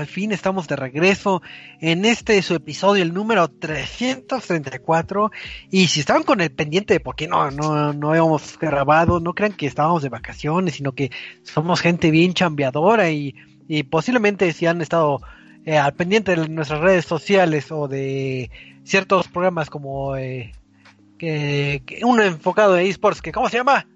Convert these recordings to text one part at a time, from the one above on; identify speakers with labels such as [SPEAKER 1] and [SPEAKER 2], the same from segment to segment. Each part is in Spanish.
[SPEAKER 1] al fin estamos de regreso en este su episodio, el número 334. Y si estaban con el pendiente de por qué no, no, no habíamos grabado, no crean que estábamos de vacaciones, sino que somos gente bien chambeadora y, y posiblemente si han estado eh, al pendiente de nuestras redes sociales o de ciertos programas como eh, que, que uno enfocado en esports, que ¿cómo se llama?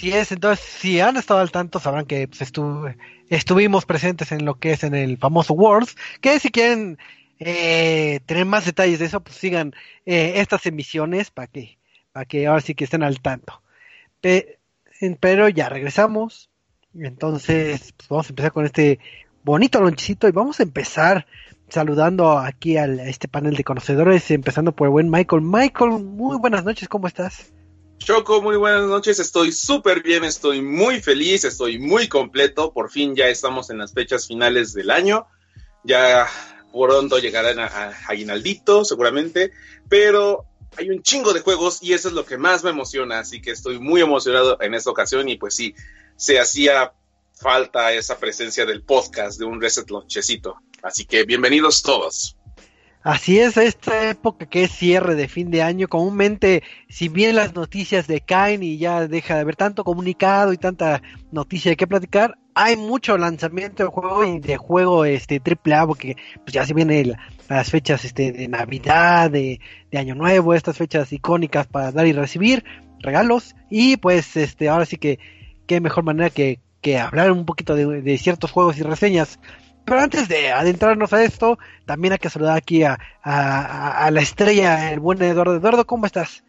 [SPEAKER 1] Así es, entonces si han estado al tanto sabrán que pues, estu estuvimos presentes en lo que es en el famoso Worlds, que si quieren eh, tener más detalles de eso, pues sigan eh, estas emisiones para que, para que ahora sí que estén al tanto. Pe pero ya regresamos, entonces pues, vamos a empezar con este bonito lonchecito y vamos a empezar saludando aquí al, a este panel de conocedores, empezando por el buen Michael. Michael, muy buenas noches, ¿cómo estás?
[SPEAKER 2] Choco, muy buenas noches, estoy súper bien, estoy muy feliz, estoy muy completo, por fin ya estamos en las fechas finales del año, ya pronto llegarán a, Aguinaldito seguramente, pero hay un chingo de juegos y eso es lo que más me emociona, así que estoy muy emocionado en esta ocasión. Y pues sí, se hacía falta esa presencia del podcast de un Reset Lonchecito, así que bienvenidos todos.
[SPEAKER 1] Así es, esta época que es cierre de fin de año, comúnmente, si bien las noticias decaen y ya deja de haber tanto comunicado y tanta noticia de qué platicar, hay mucho lanzamiento de juego y de juego este triple A, porque pues ya se vienen las fechas este de Navidad, de, de, Año Nuevo, estas fechas icónicas para dar y recibir regalos, y pues este ahora sí que qué mejor manera que, que hablar un poquito de, de ciertos juegos y reseñas pero antes de adentrarnos a esto, también hay que saludar aquí a, a, a la estrella, el buen Eduardo. Eduardo, ¿cómo estás?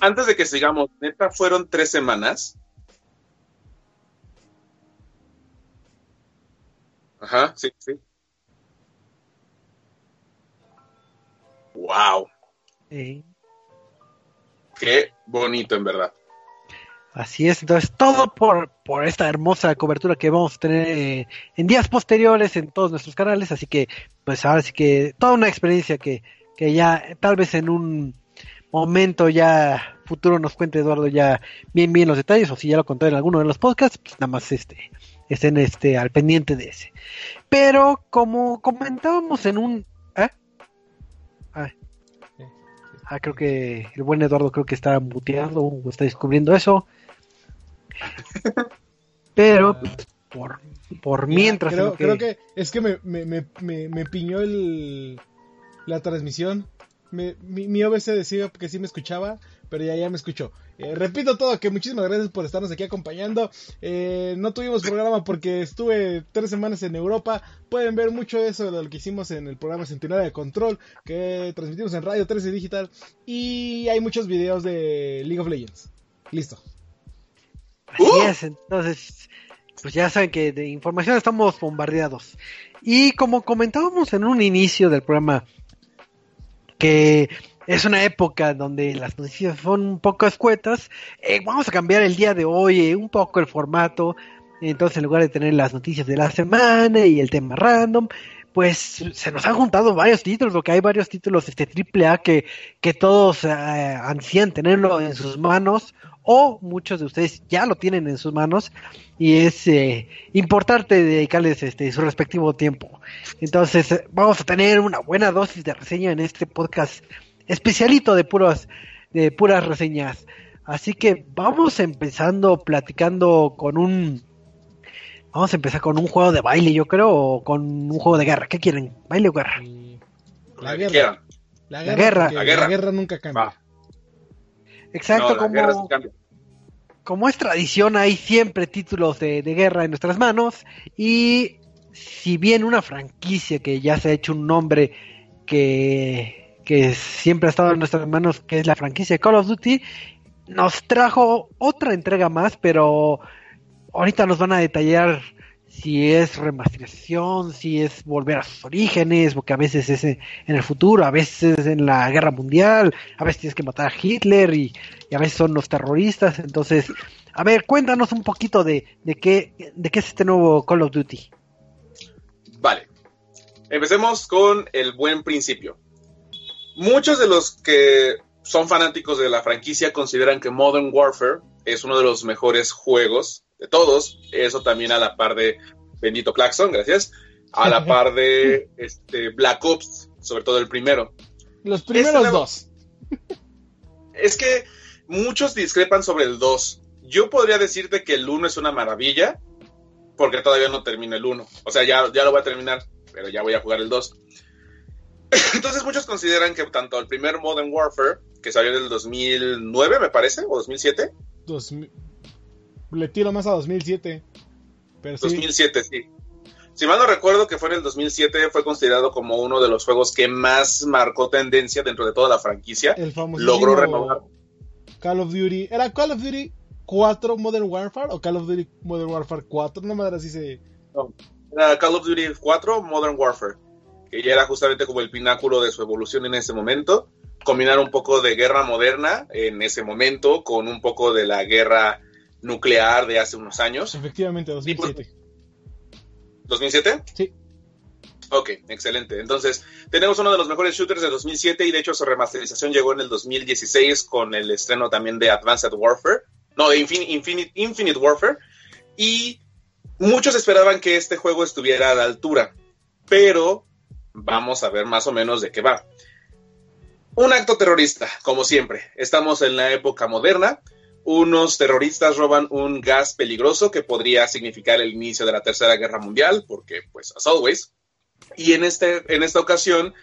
[SPEAKER 2] Antes de que sigamos, neta, fueron tres semanas. Ajá, sí, sí. Wow.
[SPEAKER 1] Sí.
[SPEAKER 2] Qué bonito, en verdad.
[SPEAKER 1] Así es, entonces todo por, por esta hermosa cobertura que vamos a tener eh, en días posteriores en todos nuestros canales, así que pues ahora sí que toda una experiencia que, que ya tal vez en un momento ya futuro nos cuente Eduardo ya bien bien los detalles o si ya lo contó en alguno de los podcasts, pues nada más este estén este al pendiente de ese. Pero como comentábamos en un ¿eh? ah, ah, creo que el buen Eduardo creo que está muteado o está descubriendo eso. Pero pues, por por mientras
[SPEAKER 3] creo, que... creo que es que me, me, me, me piñó el la transmisión me, mi, mi, OBC decía que sí me escuchaba, pero ya, ya me escuchó. Eh, repito todo, que muchísimas gracias por estarnos aquí acompañando. Eh, no tuvimos programa porque estuve tres semanas en Europa. Pueden ver mucho eso de lo que hicimos en el programa Centenario de Control, que transmitimos en Radio 13 Digital. Y hay muchos videos de League of Legends. Listo.
[SPEAKER 1] Así uh. es, entonces, pues ya saben que de información estamos bombardeados. Y como comentábamos en un inicio del programa, que es una época donde las noticias son un poco escuetas. Eh, vamos a cambiar el día de hoy eh, un poco el formato. Entonces, en lugar de tener las noticias de la semana y el tema random, pues se nos han juntado varios títulos, porque hay varios títulos este triple A que, que todos eh, ansían tenerlo en sus manos, o muchos de ustedes ya lo tienen en sus manos, y es eh, importante dedicarles este su respectivo tiempo. Entonces, vamos a tener una buena dosis de reseña en este podcast especialito de puras, de puras reseñas. Así que vamos empezando platicando con un Vamos a empezar con un juego de baile, yo creo, o con un juego de guerra. ¿Qué quieren? ¿Baile o guerra?
[SPEAKER 3] La guerra. La guerra. La guerra, la guerra. La guerra nunca cambia. Va.
[SPEAKER 1] Exacto, no, como, como es tradición, hay siempre títulos de, de, guerra en nuestras manos. Y si bien una franquicia que ya se ha hecho un nombre, que, que siempre ha estado en nuestras manos, que es la franquicia Call of Duty, nos trajo otra entrega más, pero ahorita nos van a detallar si es remasterización, si es volver a sus orígenes, porque a veces es en el futuro, a veces en la guerra mundial, a veces tienes que matar a Hitler y, a veces son los terroristas. Entonces, a ver, cuéntanos un poquito de, de, qué, de qué es este nuevo Call of Duty.
[SPEAKER 2] Vale, empecemos con el buen principio. Muchos de los que son fanáticos de la franquicia consideran que Modern Warfare es uno de los mejores juegos de todos, eso también a la par de Bendito Claxon, gracias, a la par de este, Black Ops, sobre todo el primero.
[SPEAKER 3] Los primeros este dos.
[SPEAKER 2] Es que muchos discrepan sobre el 2. Yo podría decirte que el 1 es una maravilla, porque todavía no termino el 1. O sea, ya, ya lo voy a terminar, pero ya voy a jugar el 2. Entonces muchos consideran que tanto el primer Modern Warfare, que salió en el 2009, me parece, o 2007.
[SPEAKER 3] 2000 le tiro más a 2007.
[SPEAKER 2] Pero 2007, sí. Si mal no recuerdo que fue en el 2007, fue considerado como uno de los juegos que más marcó tendencia dentro de toda la franquicia.
[SPEAKER 3] El famoso
[SPEAKER 2] Logró renovar.
[SPEAKER 3] Call of Duty. ¿Era Call of Duty 4 Modern Warfare o Call of Duty Modern Warfare 4? No madre así se.
[SPEAKER 2] No, era Call of Duty 4 Modern Warfare. Que ya era justamente como el pináculo de su evolución en ese momento. Combinar un poco de guerra moderna en ese momento con un poco de la guerra nuclear de hace unos años.
[SPEAKER 3] Efectivamente, 2007.
[SPEAKER 2] ¿2007?
[SPEAKER 3] Sí.
[SPEAKER 2] Ok, excelente. Entonces, tenemos uno de los mejores shooters de 2007 y de hecho su remasterización llegó en el 2016 con el estreno también de Advanced Warfare, no, de Infinite, Infinite Warfare. Y muchos esperaban que este juego estuviera a la altura, pero vamos a ver más o menos de qué va. Un acto terrorista, como siempre. Estamos en la época moderna unos terroristas roban un gas peligroso que podría significar el inicio de la Tercera Guerra Mundial, porque pues as always. Y en, este, en esta ocasión,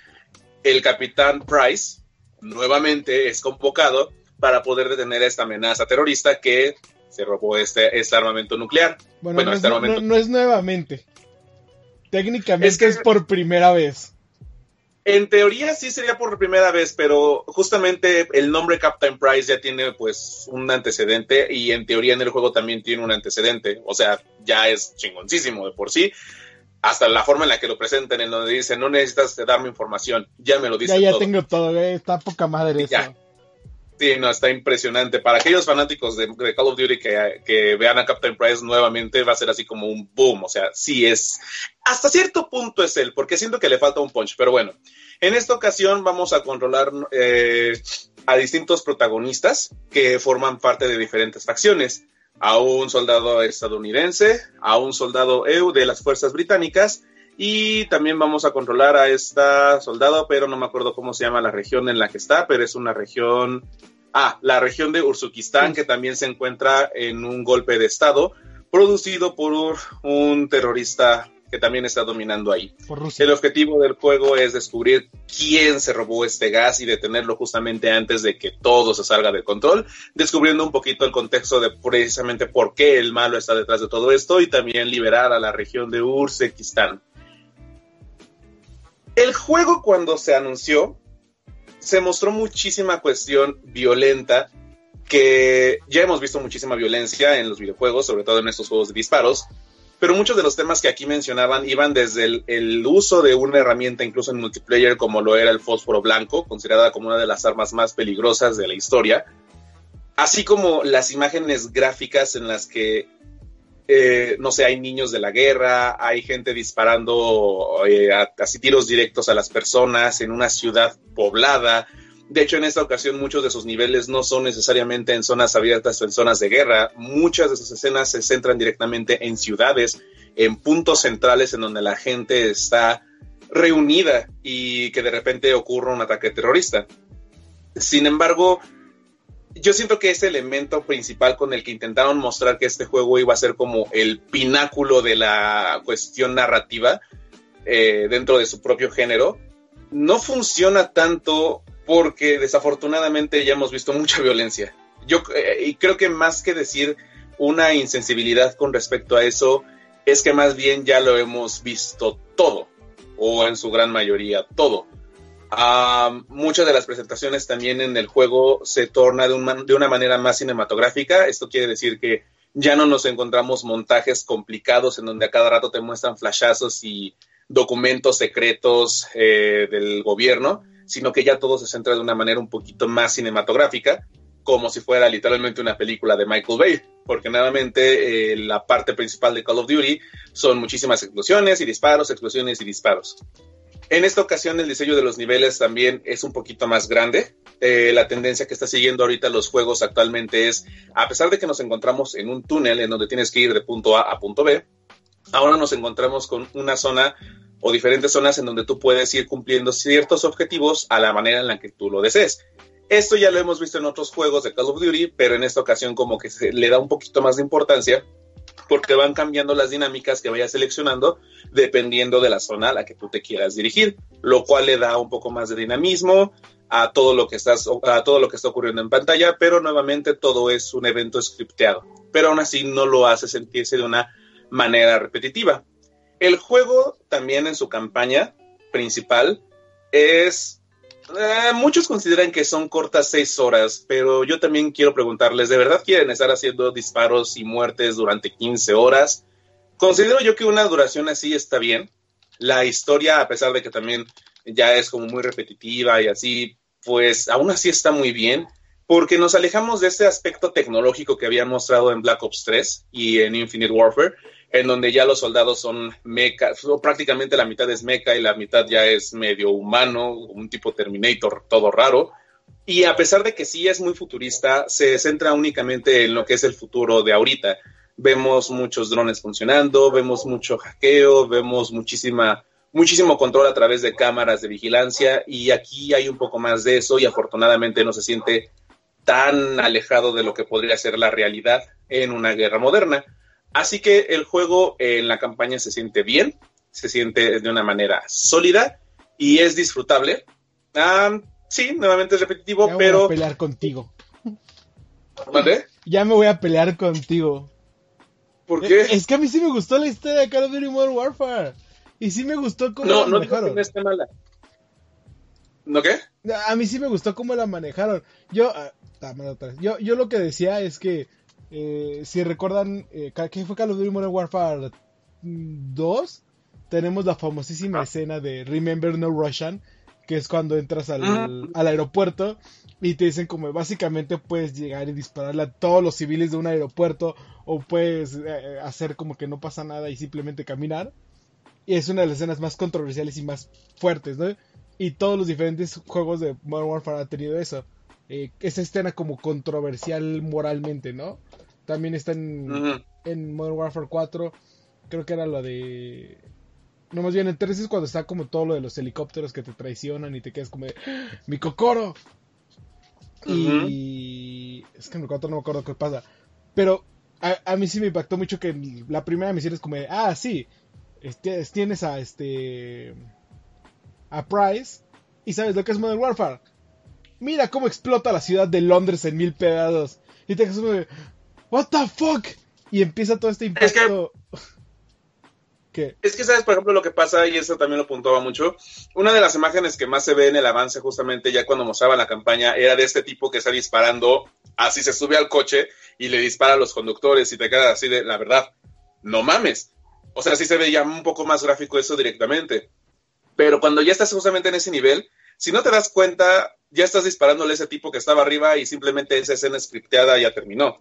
[SPEAKER 2] el capitán Price nuevamente es convocado para poder detener esta amenaza terrorista que se robó este, este armamento nuclear.
[SPEAKER 3] Bueno, no, este es, no, es nuevamente. Técnicamente es por primera vez.
[SPEAKER 2] En teoría sí sería por primera vez, pero justamente el nombre Captain Price ya tiene pues un antecedente y en teoría en el juego también tiene un antecedente, o sea, ya es chingoncísimo de por sí. Hasta la forma en la que lo presentan, en donde dicen, no necesitas darme información, ya me lo dicen.
[SPEAKER 3] Ya, ya tengo todo, eh, está poca madre eso.
[SPEAKER 2] Sí, no, está impresionante. Para aquellos fanáticos de, Call of Duty que, vean a Captain Price nuevamente, va a ser así como un boom. O sea, sí es. Hasta cierto punto es él, porque siento que le falta un punch. Pero bueno, en esta ocasión vamos a controlar eh, a distintos protagonistas que forman parte de diferentes facciones. A un soldado estadounidense, a un soldado EU de las fuerzas británicas y también vamos a controlar a esta soldado, pero no me acuerdo cómo se llama la región en la que está, pero es una región, ah, la región de Urzukistán, que también se encuentra en un golpe de Estado producido por un terrorista que también está dominando ahí. El objetivo del juego es descubrir quién se robó este gas y detenerlo justamente antes de que todo se salga de control, descubriendo un poquito el contexto de precisamente por qué el malo está detrás de todo esto y también liberar a la región de Urzekistán. El juego cuando se anunció se mostró muchísima cuestión violenta que ya hemos visto muchísima violencia en los videojuegos, sobre todo en estos juegos de disparos, pero muchos de los temas que aquí mencionaban iban desde el, uso de una herramienta incluso en multiplayer como lo era el fósforo blanco, considerada como una de las armas más peligrosas de la historia, así como las imágenes gráficas en las que eh, no sé, hay niños de la guerra, hay gente disparando eh, casi tiros directos a las personas en una ciudad poblada. De hecho, en esta ocasión muchos de sus niveles no son necesariamente en zonas abiertas o en zonas de guerra. Muchas de sus escenas se centran directamente en ciudades, en puntos centrales en donde la gente está reunida y que de repente ocurra un ataque terrorista. Sin embargo, yo siento que ese elemento principal con el que intentaron mostrar que este juego iba a ser como el pináculo de la cuestión narrativa eh, dentro de su propio género, no funciona tanto porque desafortunadamente ya hemos visto mucha violencia. Yo eh, y creo que más que decir una insensibilidad con respecto a eso, es que más bien ya lo hemos visto todo, o en su gran mayoría todo. Ah, muchas de las presentaciones también en el juego se torna de, de una manera más cinematográfica. Esto quiere decir que ya no nos encontramos montajes complicados en donde a cada rato te muestran flashazos y documentos secretos eh, del gobierno, sino que ya todo se centra de una manera un poquito más cinematográfica, como si fuera literalmente una película de Michael Bay, porque nuevamente eh, la parte principal de Call of Duty son muchísimas explosiones y disparos, explosiones y disparos. En esta ocasión el diseño de los niveles también es un poquito más grande. Eh, la tendencia que está siguiendo ahorita los juegos actualmente es, a pesar de que nos encontramos en un túnel en donde tienes que ir de punto A a punto B, ahora nos encontramos con una zona o diferentes zonas en donde tú puedes ir cumpliendo ciertos objetivos a la manera en la que tú lo desees. Esto ya lo hemos visto en otros juegos de Call of Duty, pero en esta ocasión como que se le da un poquito más de importancia porque van cambiando las dinámicas que vayas seleccionando dependiendo de la zona a la que tú te quieras dirigir, lo cual le da un poco más de dinamismo a todo lo que a todo lo que está ocurriendo en pantalla, pero nuevamente todo es un evento scripteado, pero aún así no lo hace sentirse de una manera repetitiva. El juego también en su campaña principal es eh, muchos consideran que son cortas seis horas, pero yo también quiero preguntarles, ¿de verdad quieren estar haciendo disparos y muertes durante 15 horas? Considero yo que una duración así está bien. La historia, a pesar de que también ya es como muy repetitiva y así, pues aún así está muy bien, porque nos alejamos de ese aspecto tecnológico que había mostrado en Black Ops 3 y en Infinite Warfare, en donde ya los soldados son mecha, prácticamente la mitad es mecha y la mitad ya es medio humano, un tipo Terminator todo raro. Y a pesar de que sí es muy futurista, se centra únicamente en lo que es el futuro de ahorita. Vemos muchos drones funcionando, vemos mucho hackeo, vemos muchísima, muchísimo control a través de cámaras de vigilancia y aquí hay un poco más de eso y afortunadamente no se siente tan alejado de lo que podría ser la realidad en una guerra moderna. Así que el juego en la campaña se siente bien, se siente de una manera sólida y es disfrutable. sí, nuevamente es repetitivo,
[SPEAKER 3] ya
[SPEAKER 2] pero.
[SPEAKER 3] Voy a pelear contigo.
[SPEAKER 2] ¿Vale?
[SPEAKER 3] Ya me voy a pelear contigo.
[SPEAKER 2] ¿Por qué?
[SPEAKER 3] Es que a mí sí me gustó la historia de Call of Duty Modern Warfare. Y sí me gustó cómo
[SPEAKER 2] no,
[SPEAKER 3] la
[SPEAKER 2] no,
[SPEAKER 3] manejaron.
[SPEAKER 2] No, no mala. ¿No qué?
[SPEAKER 3] A mí sí me gustó cómo la manejaron. Yo, ah, yo, yo lo que decía es que eh, si recuerdan, eh, ¿qué fue Call of Duty Modern Warfare 2? Tenemos la famosísima escena de Remember No Russian, que es cuando entras al, al, aeropuerto y te dicen como básicamente puedes llegar y dispararle a todos los civiles de un aeropuerto o puedes eh, hacer como que no pasa nada y simplemente caminar. Y es una de las escenas más controversiales y más fuertes, ¿no? Y todos los diferentes juegos de Modern Warfare han tenido eso. Eh, esa escena como controversial moralmente, ¿no? También está en, en Modern Warfare 4. Creo que era lo de. No, más bien en 3 es cuando está como todo lo de los helicópteros que te traicionan y te quedas como de. ¡Mi cocoro! Y. Es que en el 4 no me acuerdo qué pasa. Pero a, a, mí sí me impactó mucho que la primera misión es como de. Ah, sí. Este, tienes a este. A Price. Y sabes lo que es Modern Warfare. Mira cómo explota la ciudad de Londres en mil pedazos. Y te quedas como de. ¿What the fuck? Y empieza todo este impacto.
[SPEAKER 2] Es que, ¿Qué? es que, ¿sabes? Por ejemplo, lo que pasa, y eso también lo puntuaba mucho. Una de las imágenes que más se ve en el avance, justamente ya cuando mostraba la campaña, era de este tipo que está disparando, así se sube al coche y le dispara a los conductores y te quedas así de, la verdad, no mames. O sea, sí se ve ya un poco más gráfico eso directamente. Pero cuando ya estás justamente en ese nivel, si no te das cuenta, ya estás disparándole a ese tipo que estaba arriba y simplemente esa escena scripteada ya terminó.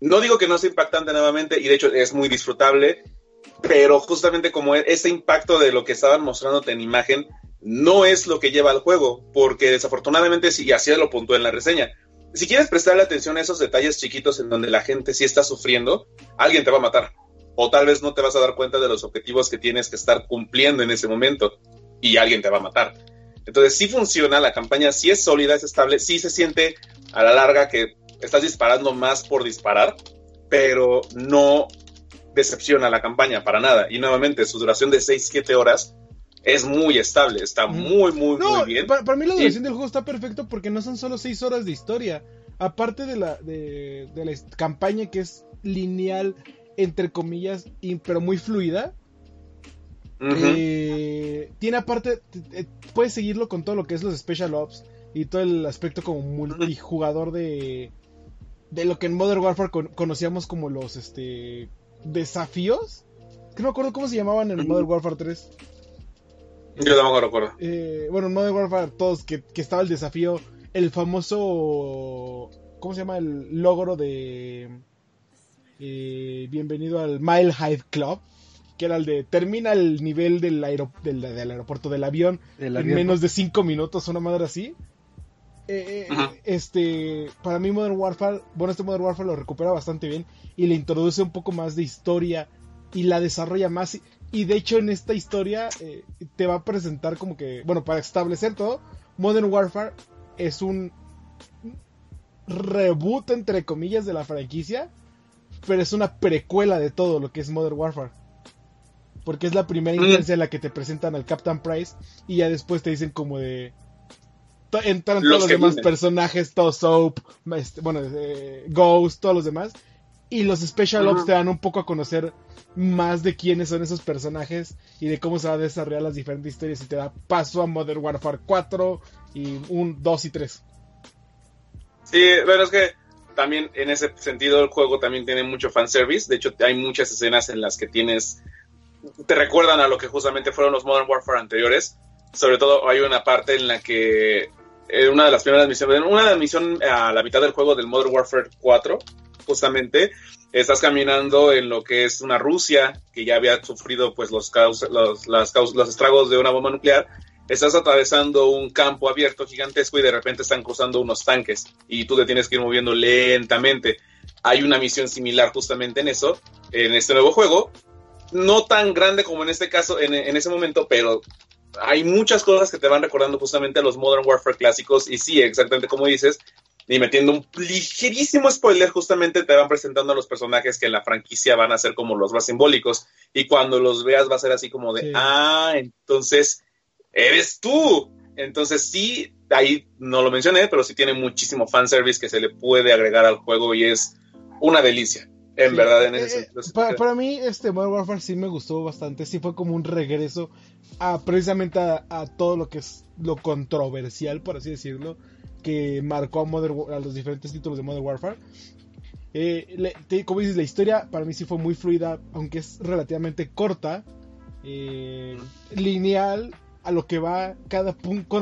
[SPEAKER 2] No digo que no sea impactante nuevamente, y de hecho es muy disfrutable, pero justamente como ese impacto de lo que estaban mostrándote en imagen no es lo que lleva al juego, porque desafortunadamente, y así lo puntué en la reseña, si quieres prestarle atención a esos detalles chiquitos en donde la gente sí está sufriendo, alguien te va a matar. O tal vez no te vas a dar cuenta de los objetivos que tienes que estar cumpliendo en ese momento y alguien te va a matar. Entonces sí funciona, la campaña sí es sólida, es estable, sí se siente a la larga que estás disparando más por disparar, pero no decepciona la campaña para nada. Y nuevamente, su duración de 6-7 horas es muy estable, está muy, muy,
[SPEAKER 3] no,
[SPEAKER 2] muy bien.
[SPEAKER 3] Para, para, mí la duración y... del juego está perfecto porque no son solo 6 horas de historia. Aparte de la, de, de la campaña que es lineal, entre comillas, y, pero muy fluida. Eh, tiene aparte, eh, puedes seguirlo con todo lo que es los Special Ops y todo el aspecto como multijugador de, de lo que en Modern Warfare conocíamos como los este desafíos. Que no me acuerdo cómo se llamaban en Modern Warfare 3.
[SPEAKER 2] Yo tampoco recuerdo.
[SPEAKER 3] Eh, bueno, en Modern Warfare todos que, que estaba el desafío, el famoso, ¿cómo se llama? El logro de eh, bienvenido al Mile High Club, que era el de termina el nivel del, del, aeropuerto del avión en menos de 5 minutos, una madre así. Eh, eh, este, para mí Modern Warfare, bueno, este Modern Warfare lo recupera bastante bien y le introduce un poco más de historia y la desarrolla más. Y, de hecho en esta historia te va a presentar como que, bueno, para establecer todo, Modern Warfare es un reboot entre comillas de la franquicia pero es una precuela de todo lo que es Modern Warfare. Porque es la primera mm. instancia en la que te presentan al Captain Price y ya después te dicen como de... Entran todos los demás personajes, todo Soap, este, bueno, eh, Ghost, todos los demás. Y los Special Ops te dan un poco a conocer más de quiénes son esos personajes y de cómo se va a desarrollar las diferentes historias y te da paso a Modern Warfare 4 y 1, 2 y 3.
[SPEAKER 2] Sí, pero es que también en ese sentido el juego también tiene mucho fanservice. De hecho, hay muchas escenas en las que tienes. Te recuerdan a lo que justamente fueron los Modern Warfare anteriores. Sobre todo hay una parte en la que. En una de las primeras misiones. Una de las misiones a la mitad del juego del Modern Warfare 4, justamente. Estás caminando en lo que es una Rusia que ya había sufrido pues los, los, los estragos de una bomba nuclear estás atravesando un campo abierto gigantesco y de repente están cruzando unos tanques y tú te tienes que ir moviendo lentamente. Hay una misión similar justamente en eso, en este nuevo juego. No tan grande como en este caso, en, ese momento, pero hay muchas cosas que te van recordando justamente a los Modern Warfare clásicos. Y sí, exactamente como dices, y metiendo un ligerísimo spoiler, justamente te van presentando a los personajes que en la franquicia van a ser como los más simbólicos. Y cuando los veas va a ser así como de, ah, entonces eres tú. Entonces sí, ahí no lo mencioné, pero sí tiene muchísimo fanservice que se le puede agregar al juego y es una delicia. En verdad, en ese
[SPEAKER 3] eh, sentido. Para, mí, este Modern Warfare sí me gustó bastante. Sí fue como un regreso a precisamente a, todo lo que es lo controversial, por así decirlo, que marcó a, a los diferentes títulos de Modern Warfare. Eh, como dices, la historia para mí sí fue muy fluida, aunque es relativamente corta, eh, lineal a lo que va cada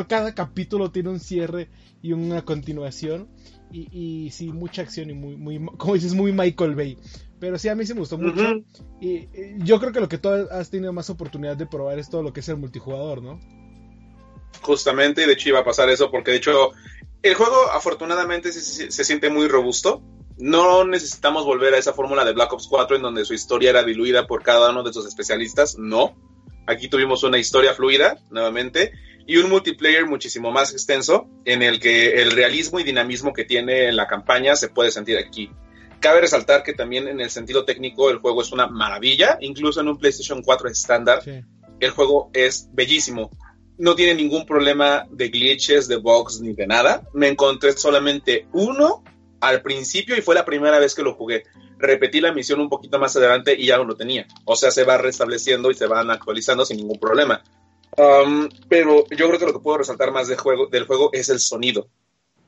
[SPEAKER 3] cada capítulo tiene un cierre y una continuación y, y sí, mucha acción y muy, muy, como dices, muy Michael Bay. Pero sí, a mí sí me gustó mucho. y, yo creo que lo que tú has tenido más oportunidad de probar es todo lo que es el multijugador, ¿no?
[SPEAKER 2] Justamente, y de hecho iba a pasar eso porque de hecho el juego afortunadamente se, se siente muy robusto. No necesitamos volver a esa fórmula de Black Ops 4 en donde su historia era diluida por cada uno de sus especialistas. No Aquí tuvimos una historia fluida, nuevamente, y un multiplayer muchísimo más extenso, en el que el realismo y dinamismo que tiene la campaña se puede sentir aquí. Cabe resaltar que también en el sentido técnico el juego es una maravilla, incluso en un PlayStation 4 estándar, el juego es bellísimo. No tiene ningún problema de glitches, de bugs ni de nada. Me encontré solamente uno al principio y fue la primera vez que lo jugué repetí la misión un poquito más adelante y ya no lo tenía. O sea, se va restableciendo y se van actualizando sin ningún problema. Pero yo creo que lo que puedo resaltar más del juego es el sonido.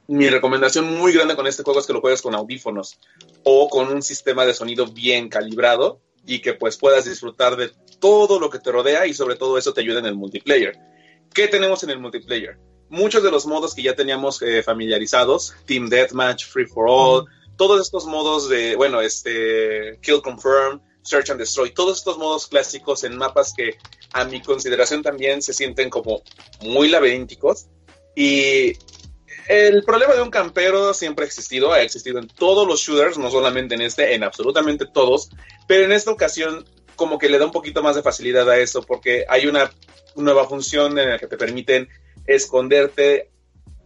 [SPEAKER 2] Mi recomendación muy grande con este juego es que lo juegues con audífonos o con un sistema de sonido bien calibrado y que pues puedas disfrutar de todo lo que te rodea y sobre todo eso te ayuda en el multiplayer. ¿Qué tenemos en el multiplayer? Muchos de los modos que ya teníamos eh, familiarizados, Team Deathmatch, Free for All, todos estos modos de, bueno, este, Kill Confirm, Search and Destroy, todos estos modos clásicos en mapas que a mi consideración también se sienten como muy laberínticos. Y el problema de un campero siempre ha existido, ha existido en todos los shooters, no solamente en este, en absolutamente todos, pero en esta ocasión como que le da un poquito más de facilidad a eso porque hay una nueva función en la que te permiten esconderte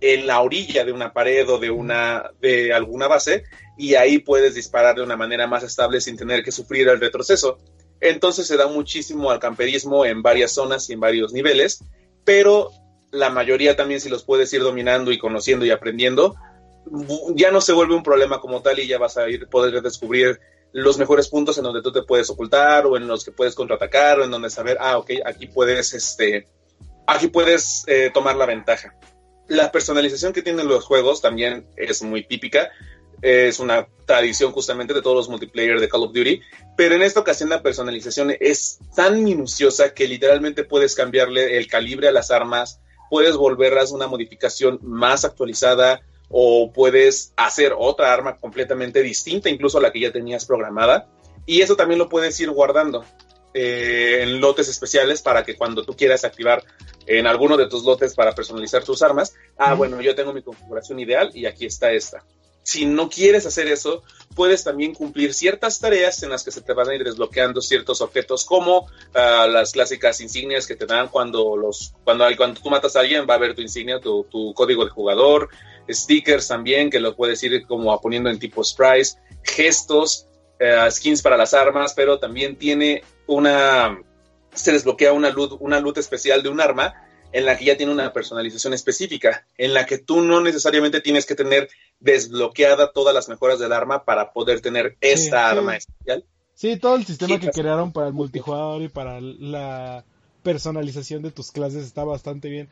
[SPEAKER 2] en la orilla de una pared o de una de alguna base y ahí puedes disparar de una manera más estable sin tener que sufrir el retroceso. Entonces se da muchísimo al camperismo en varias zonas y en varios niveles, pero la mayoría también si los puedes ir dominando y conociendo y aprendiendo, ya no se vuelve un problema como tal y ya vas a ir poder descubrir los mejores puntos en donde tú te puedes ocultar o en los que puedes contraatacar o en donde saber, ah, ok, aquí puedes, este, aquí puedes eh, tomar la ventaja. La personalización que tienen los juegos también es muy típica. Es una tradición justamente de todos los multiplayer de Call of Duty, pero en esta ocasión la personalización es tan minuciosa que literalmente puedes cambiarle el calibre a las armas, puedes volverlas una modificación más actualizada, o puedes hacer otra arma completamente distinta, incluso a la que ya tenías programada. Y eso también lo puedes ir guardando eh, en lotes especiales para que cuando tú quieras activar en alguno de tus lotes para personalizar tus armas, ah, bueno, yo tengo mi configuración ideal y aquí está esta. Si no quieres hacer eso, puedes también cumplir ciertas tareas en las que se te van a ir desbloqueando ciertos objetos, como uh, las clásicas insignias que te dan cuando los cuando, cuando tú matas a alguien, va a ver tu insignia, tu, tu código de jugador, stickers también, que lo puedes ir como poniendo en tipo sprites, gestos, uh, skins para las armas, pero también tiene una se desbloquea una luz, una luz especial de un arma en la que ya tiene una personalización específica, en la que tú no necesariamente tienes que tener desbloqueada todas las mejoras del arma para poder tener esta
[SPEAKER 3] sí,
[SPEAKER 2] arma
[SPEAKER 3] sí.
[SPEAKER 2] especial.
[SPEAKER 3] Sí, todo el sistema que crearon para el multijugador y para la personalización de tus clases está bastante bien.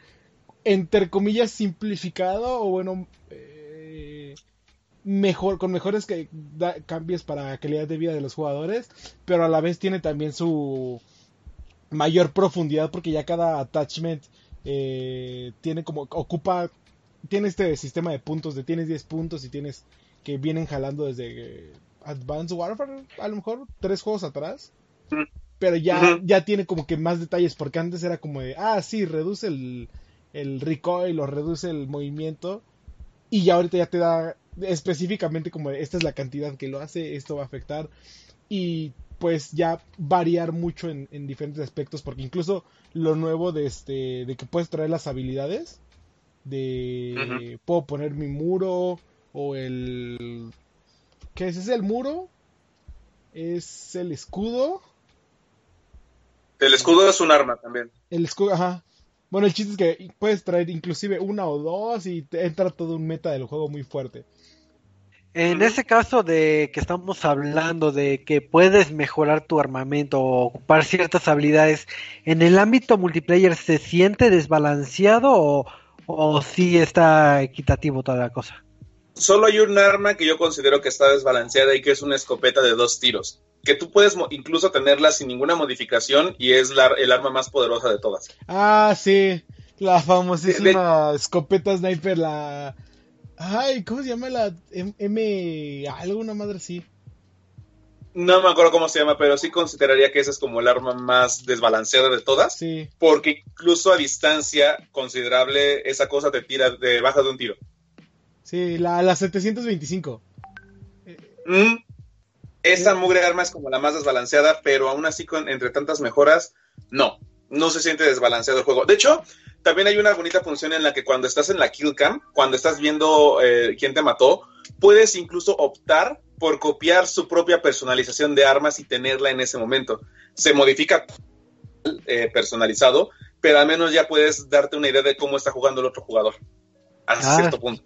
[SPEAKER 3] Entre comillas, simplificado o bueno, eh, mejor, con mejores que, da, cambios para calidad de vida de los jugadores, pero a la vez tiene también su mayor profundidad porque ya cada attachment eh, tiene como ocupa tiene este sistema de puntos de tienes 10 puntos y tienes que vienen jalando desde Advanced Warfare a lo mejor tres juegos atrás pero ya uh -huh. ya tiene como que más detalles porque antes era como de ah sí reduce el el recoil o reduce el movimiento y ya ahorita ya te da específicamente como esta es la cantidad que lo hace esto va a afectar y pues ya variar mucho en, en, diferentes aspectos porque incluso lo nuevo de este de que puedes traer las habilidades de uh -huh. puedo poner mi muro o el ¿qué es? ¿Es el muro? ¿Es el escudo?
[SPEAKER 2] El escudo es un arma también.
[SPEAKER 3] El escudo, ajá. Bueno, el chiste es que puedes traer inclusive una o dos y te entra todo un meta del juego muy fuerte.
[SPEAKER 1] En ese caso de que estamos hablando de que puedes mejorar tu armamento o ocupar ciertas habilidades, ¿en el ámbito multiplayer se siente desbalanceado o, o sí está equitativo toda la cosa?
[SPEAKER 2] Solo hay un arma que yo considero que está desbalanceada y que es una escopeta de dos tiros. Que tú puedes incluso tenerla sin ninguna modificación y es la, el arma más poderosa de todas.
[SPEAKER 3] Ah, sí. La famosísima de... escopeta sniper, la Ay, ¿cómo se llama la M, M alguna madre así?
[SPEAKER 2] No me acuerdo cómo se llama, pero sí consideraría que esa es como el arma más desbalanceada de todas.
[SPEAKER 3] Sí.
[SPEAKER 2] Porque incluso a distancia considerable, esa cosa te tira de baja de un tiro.
[SPEAKER 3] Sí, la, la 725.
[SPEAKER 2] Mm, esa mugre arma es como la más desbalanceada, pero aún así, con, entre tantas mejoras, no. No se siente desbalanceado el juego. De hecho, también hay una bonita función en la que cuando estás en la kill cam, cuando estás viendo eh, quién te mató, puedes incluso optar por copiar su propia personalización de armas y tenerla en ese momento. Se modifica eh, personalizado, pero al menos ya puedes darte una idea de cómo está jugando el otro jugador. A ah, cierto punto.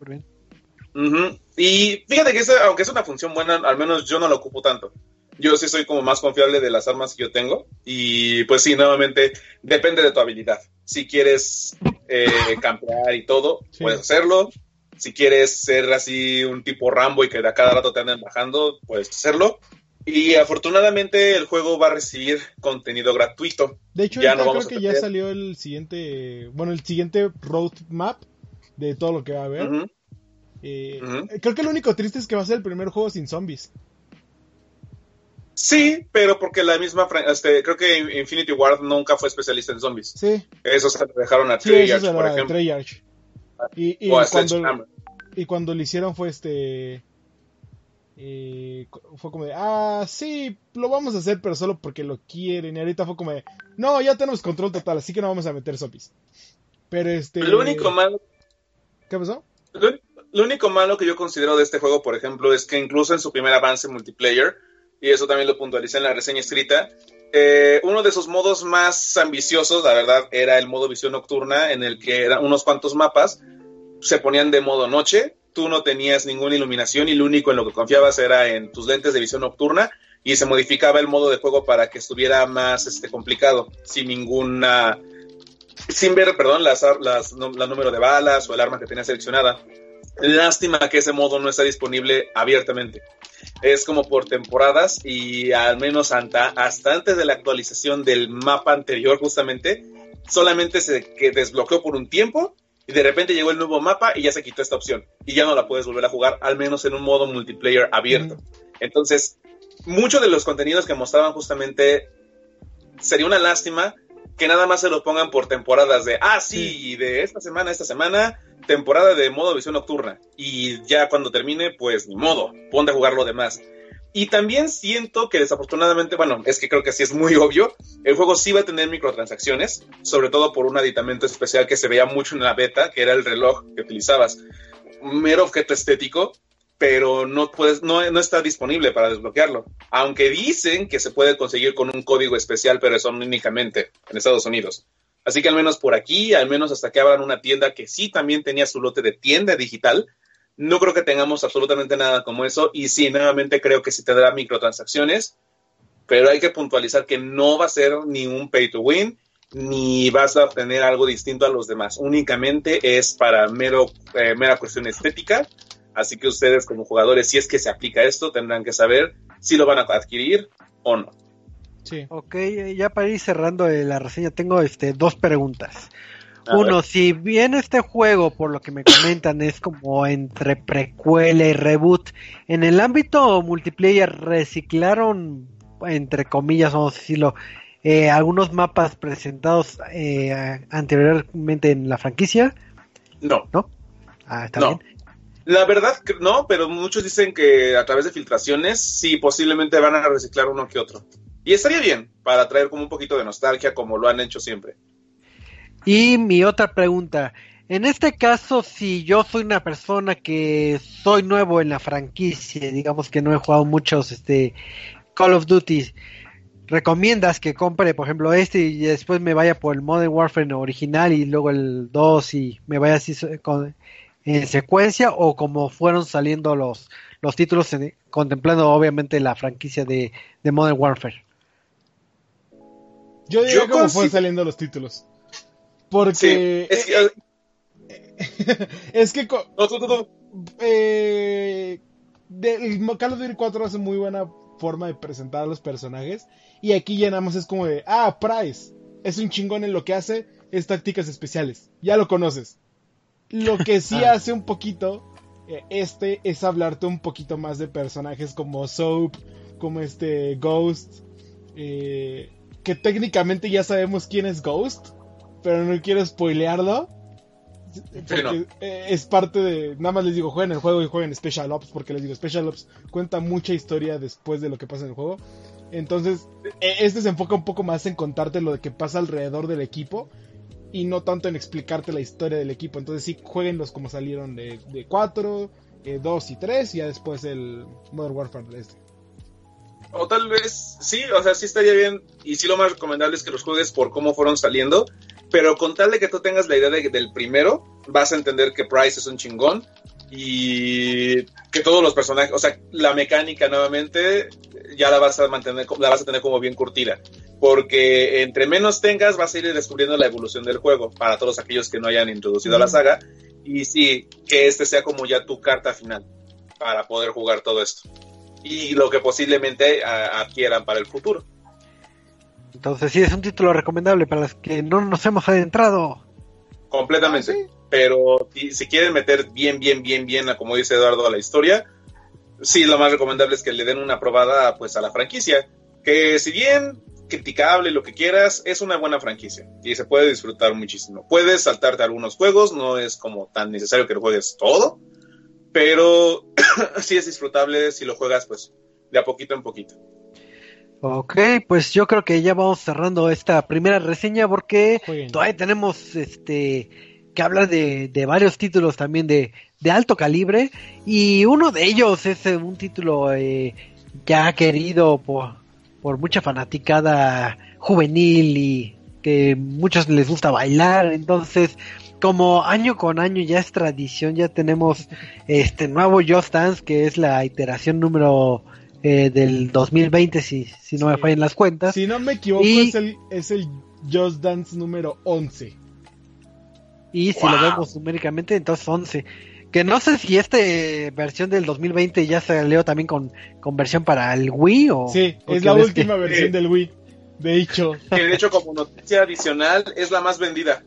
[SPEAKER 2] Uh -huh. Y fíjate que esa, aunque es una función buena, al menos yo no la ocupo tanto yo sí soy como más confiable de las armas que yo tengo. Y pues sí, nuevamente, depende de tu habilidad. Si quieres eh, campear y todo, sí. puedes hacerlo. Si quieres ser así un tipo Rambo y que de a cada rato te anden bajando, puedes hacerlo. Y afortunadamente el juego va a recibir contenido gratuito.
[SPEAKER 3] De hecho, ya no vamos creo que ya salió el siguiente, bueno, el siguiente roadmap de todo lo que va a haber. Uh -huh. Eh, uh -huh. Creo que lo único triste es que va a ser el primer juego sin zombies.
[SPEAKER 2] Sí, pero porque la misma, este, creo que Infinity Ward nunca fue especialista en zombies.
[SPEAKER 3] Sí.
[SPEAKER 2] Eso se lo dejaron a
[SPEAKER 3] sí,
[SPEAKER 2] Treyarch, por ejemplo.
[SPEAKER 3] Treyarch. Y, y, cuando, y cuando lo hicieron fue este... Eh, fue como de, ah, sí, lo vamos a hacer, pero solo porque lo quieren. Y ahorita fue como de, no, ya tenemos control total, así que no vamos a meter zombies. Pero este...
[SPEAKER 2] Lo único malo...
[SPEAKER 3] ¿Qué pasó?
[SPEAKER 2] Lo, lo único malo que yo considero de este juego, por ejemplo, es que incluso en su primer avance multiplayer y eso también lo puntualicé en la reseña escrita. Eh, uno de sus modos más ambiciosos, la verdad, era el modo visión nocturna, en el que eran unos cuantos mapas se ponían de modo noche tú no tenías ninguna iluminación y lo único en lo que confiabas era en tus lentes de visión nocturna y se modificaba el modo de juego para que estuviera más este, complicado, sin ninguna, sin ver, perdón, las, las, la número de balas o el arma que tenía seleccionada. Lástima que ese modo no está disponible abiertamente. Es como por temporadas y al menos hasta, hasta antes de la actualización del mapa anterior justamente, solamente se que desbloqueó por un tiempo y de repente llegó el nuevo mapa y ya se quitó esta opción y ya no la puedes volver a jugar, al menos en un modo multiplayer abierto. Entonces, muchos de los contenidos que mostraban justamente sería una lástima que nada más se lo pongan por temporadas de, ah, sí, de esta semana a esta semana, temporada de modo visión nocturna. Y ya cuando termine, pues ni modo, ponte a jugar lo demás. Y también siento que desafortunadamente, bueno, es que creo que sí es muy obvio, el juego sí va a tener microtransacciones, sobre todo por un aditamento especial que se veía mucho en la beta, que era el reloj que utilizabas. Mero objeto estético, pero no, puedes, no, no está disponible para desbloquearlo. Aunque dicen que se puede conseguir con un código especial, pero eso únicamente en Estados Unidos. Así que al menos por aquí, al menos hasta que abran una tienda que sí también tenía su lote de tienda digital, no creo que tengamos absolutamente nada como eso. Y sí, nuevamente creo que sí tendrá microtransacciones, pero hay que puntualizar que no va a ser ni un pay to win, ni vas a obtener algo distinto a los demás. Únicamente es para mero, eh, mera cuestión estética Así que ustedes como jugadores, si es que se aplica esto, tendrán que saber si lo van a adquirir o no.
[SPEAKER 1] Sí. Ok, ya para ir cerrando eh, la reseña, tengo este dos preguntas. Uno, si bien este juego, por lo que me comentan, es como entre precuela y reboot, en el ámbito multiplayer reciclaron, entre comillas, vamos a decirlo, eh, algunos mapas presentados eh, anteriormente en la franquicia.
[SPEAKER 2] No.
[SPEAKER 1] ¿No? Ah, está bien.
[SPEAKER 2] La verdad no, pero muchos dicen que a través de filtraciones sí posiblemente van a reciclar uno que otro. Y estaría bien para traer como un poquito de nostalgia como lo han hecho siempre.
[SPEAKER 1] Y mi otra pregunta, en este caso si yo soy una persona que soy nuevo en la franquicia, digamos que no he jugado muchos este Call of Duty, ¿recomiendas que compre por ejemplo este y después me vaya por el Modern Warfare original y luego el 2 y me vaya así con en secuencia o como fueron saliendo los, los títulos contemplando obviamente la franquicia de, Modern Warfare.
[SPEAKER 3] Yo diría como fueron saliendo los títulos. Porque... es que... es que eh, Call of Duty 4 hace muy buena forma de presentar a los personajes. Y aquí ya nada más es como de, ah, Price, es un chingón en lo que hace, es tácticas especiales. Ya lo conoces. Lo que sí ah. hace un poquito eh, este es hablarte un poquito más de personajes como Soap, como este Ghost, eh, que técnicamente ya sabemos quién es Ghost, pero no quiero spoilearlo. Porque eh, es parte de. Nada más les digo, jueguen el juego y jueguen Special Ops, porque les digo, Special Ops cuenta mucha historia después de lo que pasa en el juego. Entonces, este se enfoca un poco más en contarte lo de que pasa alrededor del equipo y no tanto en explicarte la historia del equipo. Entonces sí, jueguenlos como salieron de, de 4, 2 y 3 y ya después el Modern Warfare este.
[SPEAKER 2] O tal vez, sí, o sea, sí estaría bien y sí lo más recomendable es que los juegues por cómo fueron saliendo, pero con tal de que tú tengas la idea del primero, vas a entender que Price es un chingón y que todos los personajes, o sea, la mecánica nuevamente ya la vas a mantener, la vas a tener como bien curtida, porque entre menos tengas vas a ir descubriendo la evolución del juego para todos aquellos que no hayan introducido a la saga y sí, que este sea como ya tu carta final para poder jugar todo esto y lo que posiblemente adquieran para el futuro.
[SPEAKER 1] Entonces sí es un título recomendable para los que no nos hemos adentrado.
[SPEAKER 2] Completamente. Ah, pero si, quieren meter bien, bien, bien, bien, como dice Eduardo, a la historia, sí, lo más recomendable es que le den una probada pues a la franquicia, que si bien criticable, lo que quieras, es una buena franquicia y se puede disfrutar muchísimo. Puedes saltarte algunos juegos, no es como tan necesario que lo juegues todo, pero sí es disfrutable si lo juegas pues de a poquito en poquito.
[SPEAKER 1] Ok, pues yo creo que ya vamos cerrando esta primera reseña porque todavía tenemos este que habla de, varios títulos también de, alto calibre y uno de ellos es eh, un título eh, ya querido por, por mucha fanaticada juvenil y que muchos les gusta bailar, entonces como año con año ya es tradición, ya tenemos este nuevo Just Dance, que es la iteración número eh, del 2020, si, si no me fallan las cuentas.
[SPEAKER 3] Si no me equivoco, es, el, es el Just Dance número 11.
[SPEAKER 1] Y si lo vemos numéricamente, entonces 11. Que no sé si esta versión del 2020 ya salió también con, con versión para el Wii o...
[SPEAKER 3] Sí, es la última versión del Wii. De hecho.
[SPEAKER 2] Que de hecho, como noticia adicional, es la más vendida.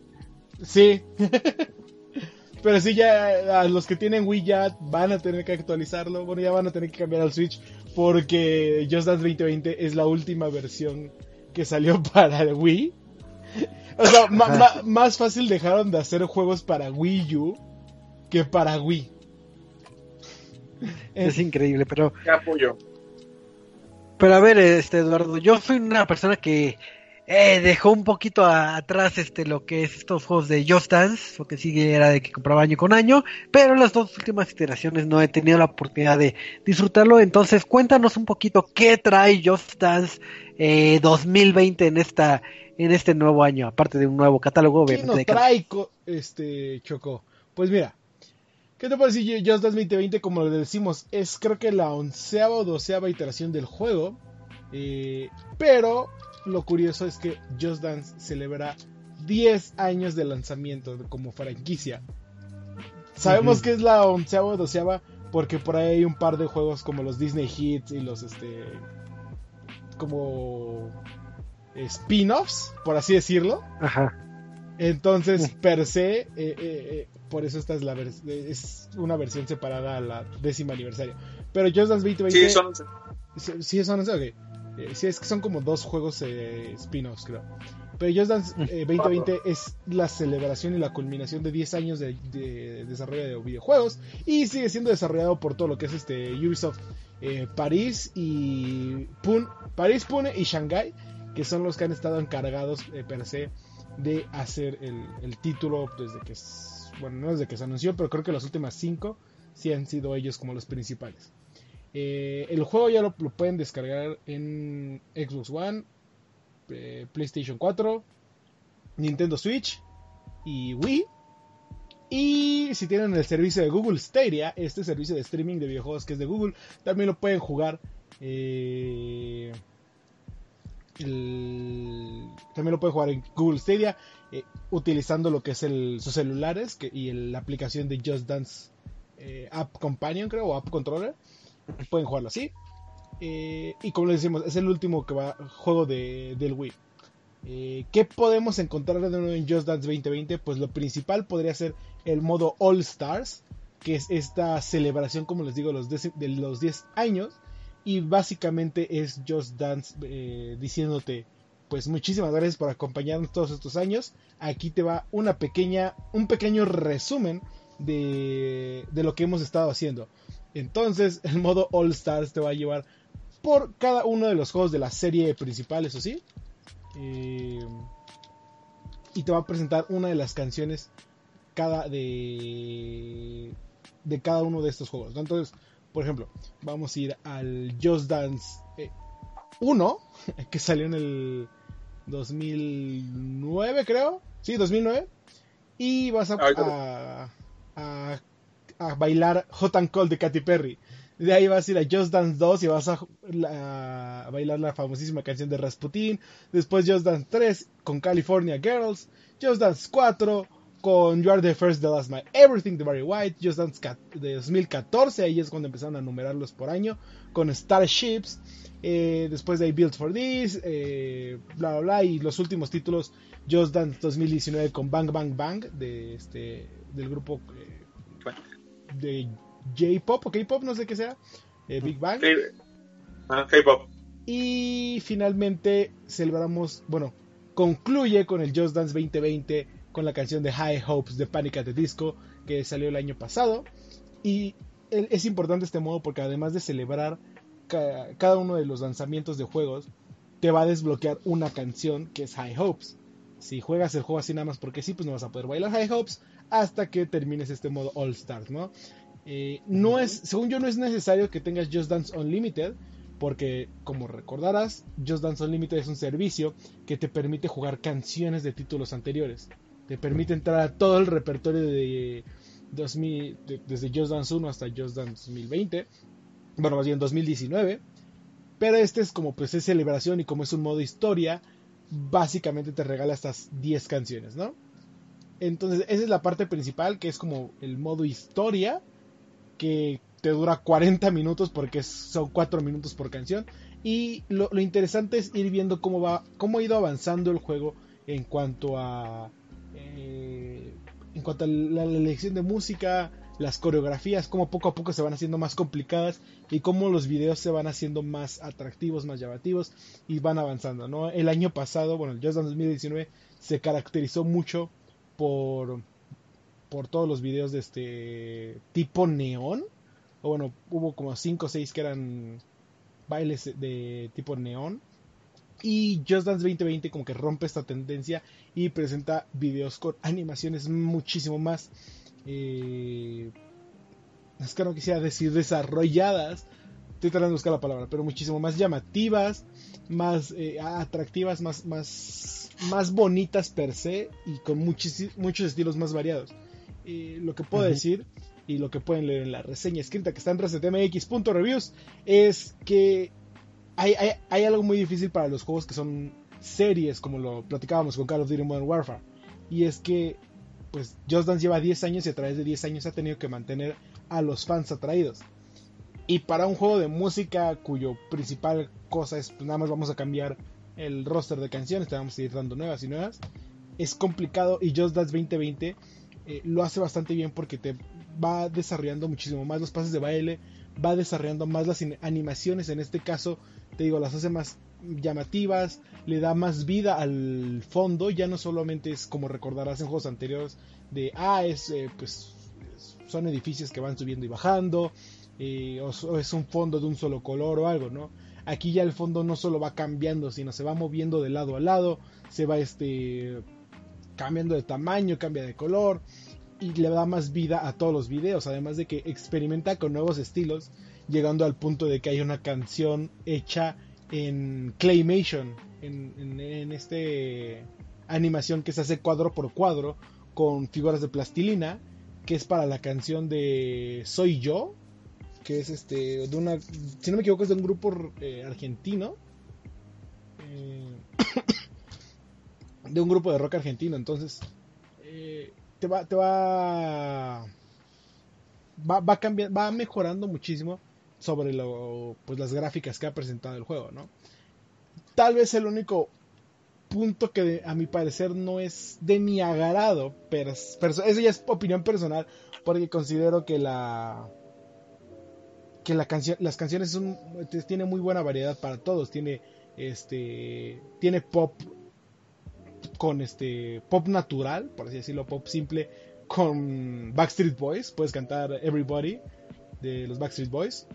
[SPEAKER 3] Sí. Pero sí, ya a los que tienen Wii ya van a tener que actualizarlo. Bueno, ya van a tener que cambiar al Switch. Porque Just Dance 2020 es la última versión que salió para el Wii. O sea, más fácil dejaron de hacer juegos para Wii U que para Wii.
[SPEAKER 1] Es, increíble, pero.
[SPEAKER 2] Qué apoyo.
[SPEAKER 1] Pero a ver, este Eduardo, yo soy una persona que eh, dejó un poquito atrás este lo que es estos juegos de Just Dance, lo que sigue era de que compraba año con año, pero las dos últimas iteraciones no he tenido la oportunidad de disfrutarlo, entonces cuéntanos un poquito qué trae Just Dance eh, 2020 en esta en este nuevo año, aparte de un nuevo catálogo.
[SPEAKER 3] ¿Qué nos trae este Choco? Pues mira, ¿Qué te parece Just Dance 2020? Como le decimos, es creo que la onceava o doceava iteración del juego. Eh, pero lo curioso es que Just Dance celebra 10 años de lanzamiento como franquicia. Sabemos que es la onceava o doceava porque por ahí hay un par de juegos como los Disney Hits y los este como spin-offs, por así decirlo.
[SPEAKER 1] Ajá.
[SPEAKER 3] Entonces, per se, eh, eh, por eso esta es, la es una versión separada a la décima aniversario. Pero Just Dance 2020...
[SPEAKER 2] Sí, son 11.
[SPEAKER 3] Sí, son 11, ok. Eh, sí, es que son como dos juegos eh, spin-offs, creo. Pero Just Dance 2020 eh, es la celebración y la culminación de 10 años de, desarrollo de videojuegos. Y sigue siendo desarrollado por todo lo que es este Ubisoft París y Pune, París, Pune y Shanghai, que son los que han estado encargados per se de hacer el, el título desde que bueno, no desde que se anunció, pero creo que las últimas 5 sí han sido ellos como los principales. Eh, el juego ya lo, pueden descargar en Xbox One, eh, PlayStation 4, Nintendo Switch y Wii. Y si tienen el servicio de Google Stadia, este servicio de streaming de videojuegos que es de Google, también lo pueden jugar. Eh, también lo pueden jugar en Google Stadia. Utilizando lo que es sus celulares y la aplicación de Just Dance App Companion, creo, o App Controller. Pueden jugarlo así. Eh, y como les decimos, es el último que va, juego de, del Wii. ¿Qué podemos encontrar de nuevo en Just Dance 2020? Pues lo principal podría ser el modo All Stars, que es esta celebración, como les digo, los de los 10 años. Y básicamente es Just Dance diciéndote, pues muchísimas gracias por acompañarnos todos estos años. Aquí te va una pequeña, un pequeño resumen de, de lo que hemos estado haciendo. Entonces, el modo All Stars te va a llevar por cada uno de los juegos de la serie principal, eso sí. Eh, y te va a presentar una de las canciones cada de, de cada uno de estos juegos. Entonces, por ejemplo, vamos a ir al Just Dance 1, eh, que salió en el 2009, creo. Sí, 2009. Y vas a, a, a, bailar Hot and Cold de Katy Perry. De ahí vas a ir a Just Dance 2 y vas a, a, bailar la famosísima canción de Rasputin. Después Just Dance 3 con California Girls. Just Dance 4 con You Are the First, The Last My Everything de Barry White. Just Dance de 2014, ahí es cuando empezaron a numerarlos por año. Con Starships. Eh, después de Build for This, eh, bla bla bla, y los últimos títulos, Just Dance 2019 con Bang Bang Bang, de este, del grupo eh, de J-Pop o K-Pop, no sé qué sea, Big Bang.
[SPEAKER 2] Ah, K-Pop.
[SPEAKER 3] Y finalmente celebramos, bueno, concluye con el Just Dance 2020 con la canción de High Hopes de Panic at the Disco que salió el año pasado. Y es importante este modo porque además de celebrar cada uno de los lanzamientos de juegos te va a desbloquear una canción que es High Hopes. Si juegas el juego así nada más porque sí, pues no vas a poder bailar High Hopes hasta que termines este modo All Stars, ¿no? Eh, no es, según yo, no es necesario que tengas Just Dance Unlimited, porque como recordarás, Just Dance Unlimited es un servicio que te permite jugar canciones de títulos anteriores. te permite entrar a todo el repertorio de 2000, desde Just Dance 1 hasta Just Dance 2020, bueno, más bien 2019, pero este es como pues es celebración y como es un modo historia, básicamente te regala estas 10 canciones, ¿no? Entonces, esa es la parte principal, que es como el modo historia, que te dura 40 minutos porque son 4 minutos por canción. Y lo, interesante es ir viendo cómo va, cómo ha ido avanzando el juego en cuanto a eh, en cuanto a la, elección de música, las coreografías, cómo poco a poco se van haciendo más complicadas y cómo los videos se van haciendo más atractivos, más llamativos y van avanzando, ¿no? El año pasado, bueno, el Just Dance 2019 se caracterizó mucho por por todos los videos de este tipo neón. O bueno, hubo como 5 o 6 que eran bailes de tipo neón. Y Just Dance 2020 como que rompe esta tendencia y presenta videos con animaciones muchísimo más... Eh, es que no quisiera decir desarrolladas. Estoy tratando de buscar la palabra, pero muchísimo más llamativas, más eh, atractivas, más, más, más bonitas per se y con muchos, muchos estilos más variados. Eh, lo que puedo decir y lo que pueden leer en la reseña escrita que está en resetmx.reviews es que hay, algo muy difícil para los juegos que son series, como lo platicábamos con Call of Duty Modern Warfare. Y es que, pues, Just Dance lleva 10 años y a través de 10 años ha tenido que mantener a los fans atraídos. Y para un juego de música cuyo principal cosa es, pues nada más vamos a cambiar el roster de canciones, te vamos a ir dando nuevas y nuevas, es complicado y Just Dance 2020 eh, lo hace bastante bien porque te va desarrollando muchísimo más los pases de baile, va desarrollando más las animaciones, en este caso, te digo, las hace más llamativas, le da más vida al fondo, ya no solamente es como recordarás en juegos anteriores de, ah, es, eh, pues, son edificios que van subiendo y bajando, o, es un fondo de un solo color o algo, ¿no? Aquí ya el fondo no solo va cambiando, sino se va moviendo de lado a lado, se va este cambiando de tamaño, cambia de color, y le da más vida a todos los videos, además de que experimenta con nuevos estilos, llegando al punto de que hay una canción hecha en Claymation, en, en, este animación que se hace cuadro por cuadro con figuras de plastilina, que es para la canción de Soy Yo, que es este de una, si no me equivoco es de un grupo eh, argentino. Eh, de un grupo de rock argentino, entonces eh, te va, te va, va, va, cambiando, va mejorando muchísimo sobre lo, pues las gráficas que ha presentado el juego, ¿no? Tal vez el único punto que a mi parecer no es de mi agrado, pero, eso ya es opinión personal, porque considero que la que las canciones son, tiene muy buena variedad para todos, tiene este tiene pop con este pop natural, por así decirlo, pop simple, con Backstreet Boys. Puedes cantar Everybody de los Backstreet Boys.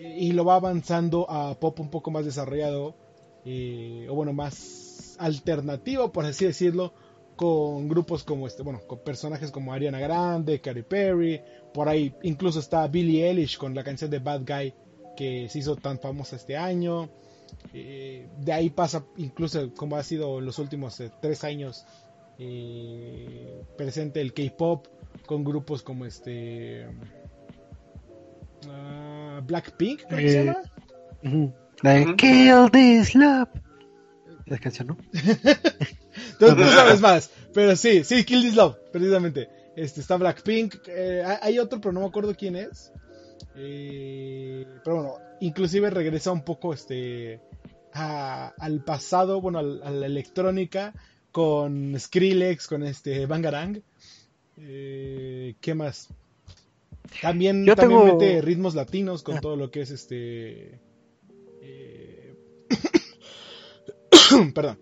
[SPEAKER 3] Y lo va avanzando a pop un poco más desarrollado, eh, o bueno, más alternativo, por así decirlo, con grupos como este, bueno, con personajes como Ariana Grande, Katy Perry, por ahí incluso está Billie Eilish con la canción de Bad Guy que se hizo tan famosa este año. Eh, de ahí pasa incluso como ha sido en los últimos eh, tres años eh, presente el K-pop con grupos como este uh, Blackpink ¿cómo se llama?
[SPEAKER 1] Kill This Love la canción no
[SPEAKER 3] tú, sabes más pero sí sí Kill This Love precisamente este está Blackpink hay otro pero no me acuerdo quién es pero bueno inclusive regresa un poco este al pasado, bueno, a, la electrónica con Skrillex, con este Bangarang. Eh, ¿Qué más? También, también mete ritmos latinos con ah. todo lo que es este. perdón.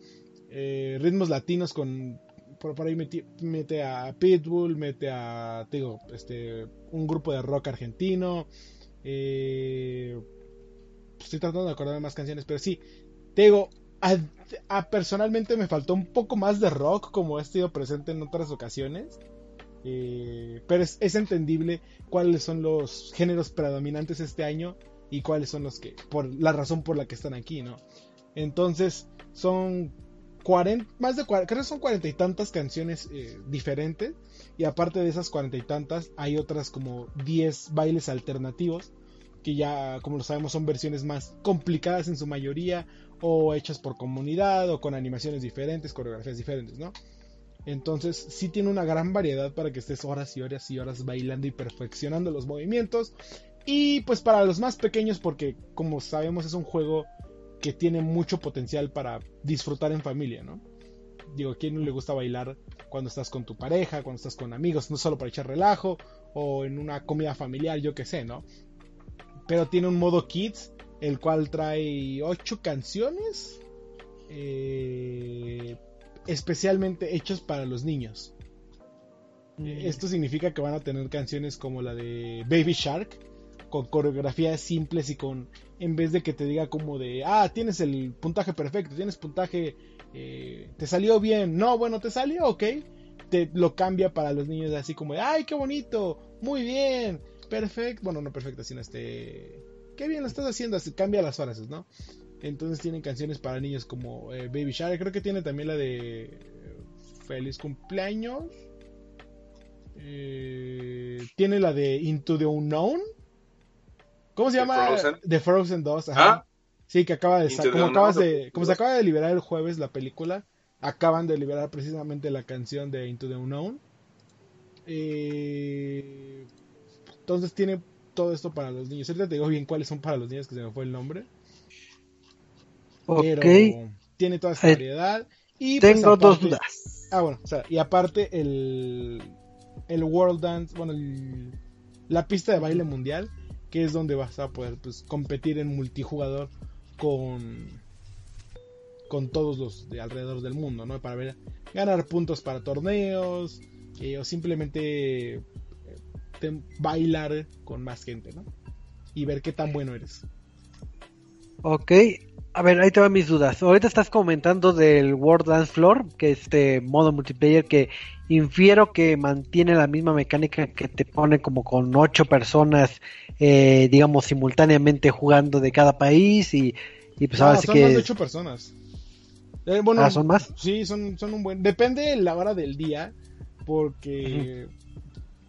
[SPEAKER 3] Eh, ritmos latinos con. Por, ahí mete, a Pitbull, mete a. digo, este. Un grupo de rock argentino. Eh, estoy tratando de acordarme más canciones, pero sí, te digo, a, personalmente me faltó un poco más de rock como he estado presente en otras ocasiones. Eh, pero es, entendible cuáles son los géneros predominantes este año y cuáles son los que, por la razón por la que están aquí, ¿no? Entonces, son más de creo que son cuarenta y tantas canciones eh, diferentes. Y aparte de esas cuarenta y tantas, hay otras como 10 bailes alternativos. Que ya, como lo sabemos, son versiones más complicadas en su mayoría. O hechas por comunidad. O con animaciones diferentes, coreografías diferentes, ¿no? Entonces sí tiene una gran variedad para que estés horas y horas y horas bailando y perfeccionando los movimientos. Y pues para los más pequeños, porque como sabemos es un juego que tiene mucho potencial para disfrutar en familia, ¿no? Digo, ¿a quién no le gusta bailar cuando estás con tu pareja, cuando estás con amigos, no solo para echar relajo o en una comida familiar, yo qué sé, ¿no? Pero tiene un modo kids, el cual trae ocho canciones eh, especialmente hechas para los niños. Mm. Esto significa que van a tener canciones como la de Baby Shark, con coreografías simples y con, en vez de que te diga como de, ah, tienes el puntaje perfecto, tienes puntaje, eh, te salió bien, no, bueno, te salió, ok, te lo cambia para los niños así como de, ay, qué bonito, muy bien, perfecto, bueno, no perfecto, sino este, qué bien lo estás haciendo, así cambia las frases, ¿no? Entonces tienen canciones para niños como eh, Baby Shark, creo que tiene también la de Feliz cumpleaños. Eh, tiene la de Into the Unknown. ¿Cómo se llama?
[SPEAKER 2] Frozen?
[SPEAKER 3] The Frozen 2. Ajá.
[SPEAKER 2] ¿Ah?
[SPEAKER 3] Sí, que acaba de sa- como acabas de como se
[SPEAKER 2] 2.
[SPEAKER 3] acaba de liberar el jueves la película, acaban de liberar precisamente la canción de Into the Unknown. Eh, entonces tiene todo esto para los niños. Ahorita te digo bien cuáles son para los niños que se me fue el nombre. Pero
[SPEAKER 1] Ok.
[SPEAKER 3] tiene toda esta
[SPEAKER 1] Eh,
[SPEAKER 3] variedad. Y pues,
[SPEAKER 1] Tengo dos
[SPEAKER 3] aparte-
[SPEAKER 1] dudas.
[SPEAKER 3] Ah, bueno, o sea, y aparte el, el World Dance, bueno, el- la pista de baile mundial, que es donde vas a poder pues, competir en multijugador con, con todos los de alrededor del mundo, ¿no? Para ver, ganar puntos para torneos eh, o simplemente eh, bailar con más gente, ¿no? Y ver qué tan bueno eres.
[SPEAKER 1] Ok, a ver, ahí te van mis dudas. Ahorita estás comentando del World Dance Floor, que es este modo multiplayer que infiero que mantiene la misma mecánica que te pone como con ocho personas, eh, digamos, simultáneamente jugando de cada país y, y pues
[SPEAKER 3] No,
[SPEAKER 1] ahora sí
[SPEAKER 3] son más de
[SPEAKER 1] que...
[SPEAKER 3] ocho personas. Eh, bueno,
[SPEAKER 1] Ah, ¿son más?
[SPEAKER 3] Sí, son, son un buen. Depende de la hora del día, porque.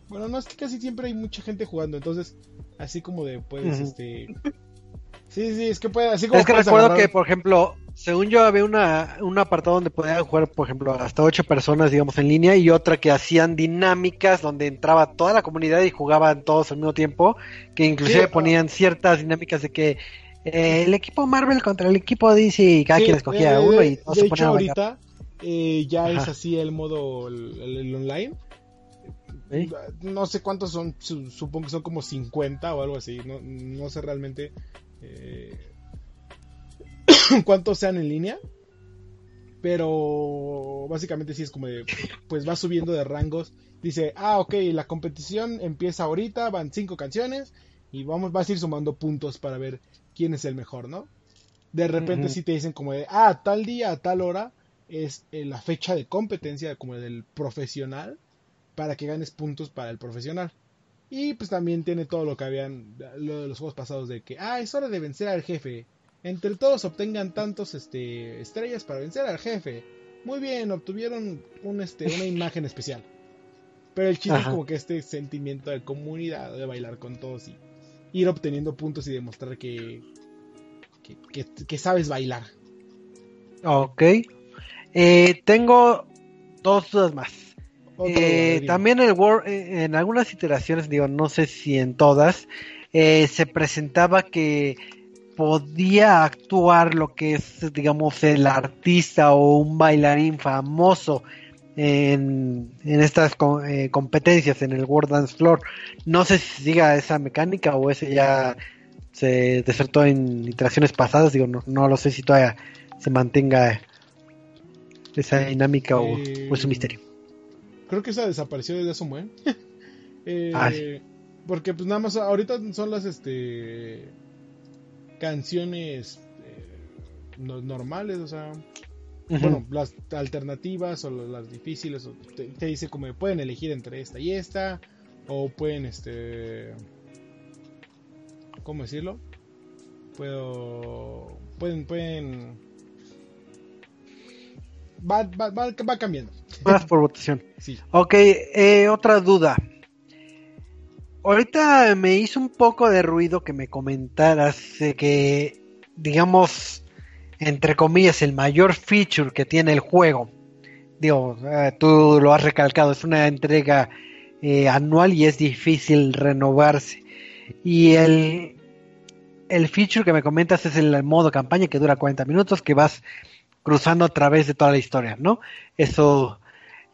[SPEAKER 3] Bueno, no es que casi siempre hay mucha gente jugando, entonces, así como de puedes,
[SPEAKER 1] Ujú.
[SPEAKER 3] este. Sí, sí, es que puede, así como
[SPEAKER 1] Es que recuerdo
[SPEAKER 3] agarrar-
[SPEAKER 1] que, por ejemplo, según yo había una, un apartado donde podían jugar, por ejemplo, hasta ocho personas, digamos, en línea y otra que hacían dinámicas donde entraba toda la comunidad y jugaban todos al mismo tiempo, que inclusive
[SPEAKER 3] Sí,
[SPEAKER 1] ponían ciertas dinámicas de que eh, el equipo Marvel contra el equipo DC y cada
[SPEAKER 3] Sí,
[SPEAKER 1] quien escogía
[SPEAKER 3] eh,
[SPEAKER 1] uno y todos
[SPEAKER 3] de
[SPEAKER 1] se
[SPEAKER 3] hecho, ahorita eh, ya es así el modo el, el- el online.
[SPEAKER 1] ¿Sí?
[SPEAKER 3] No sé cuántos son, su- supongo que son como 50 o algo así. No, no sé realmente eh, cuántos sean en línea. Pero básicamente sí es como de, pues va subiendo de rangos. Dice, ah, ok, la competición empieza ahorita, van cinco canciones y vamos, vas a ir sumando puntos para ver quién es el mejor, ¿no? De repente
[SPEAKER 1] Ujú.
[SPEAKER 3] sí te dicen como de, ah, tal día, a tal hora es eh, la fecha de competencia como del profesional para que ganes puntos para el profesional. Y pues también tiene todo lo que habían lo de los juegos pasados de que, ah, es hora de vencer al jefe. Entre todos obtengan tantos este, estrellas para vencer al jefe. Muy bien, obtuvieron un, este, una imagen especial. Pero el chiste es como que este sentimiento de comunidad, de bailar con todos y ir obteniendo puntos y demostrar que, que, que- que sabes bailar.
[SPEAKER 1] Ok. Eh, tengo dos dudas más. Eh, también el Word, eh, en algunas iteraciones, digo, no sé si en todas, eh, se presentaba que podía actuar lo que es, digamos, el artista o un bailarín famoso en, en estas eh, competencias en el World Dance Floor. No sé si siga esa mecánica o ese ya se desertó en iteraciones pasadas, digo, no, no lo sé si todavía se mantenga esa dinámica o, o es un misterio.
[SPEAKER 3] Creo que esa desapareció desde hace un buen. Eh, Porque pues nada más ahorita son las este canciones eh, no- normales, o sea, bueno, las alternativas o las difíciles, o te, te dice como pueden elegir entre esta y esta, o pueden este, ¿cómo decirlo? Puedo, pueden, pueden va, va, va, va cambiando.
[SPEAKER 1] Más por votación.
[SPEAKER 3] Sí.
[SPEAKER 1] Ok, eh, otra duda. Ahorita me hizo un poco de ruido que me comentaras de que, digamos, entre comillas, el mayor feature que tiene el juego. Digo, eh, tú lo has recalcado, es una entrega eh, anual y es difícil renovarse. Y el, el feature que me comentas es el modo campaña que dura 40 minutos, que vas cruzando a través de toda la historia, ¿no? Eso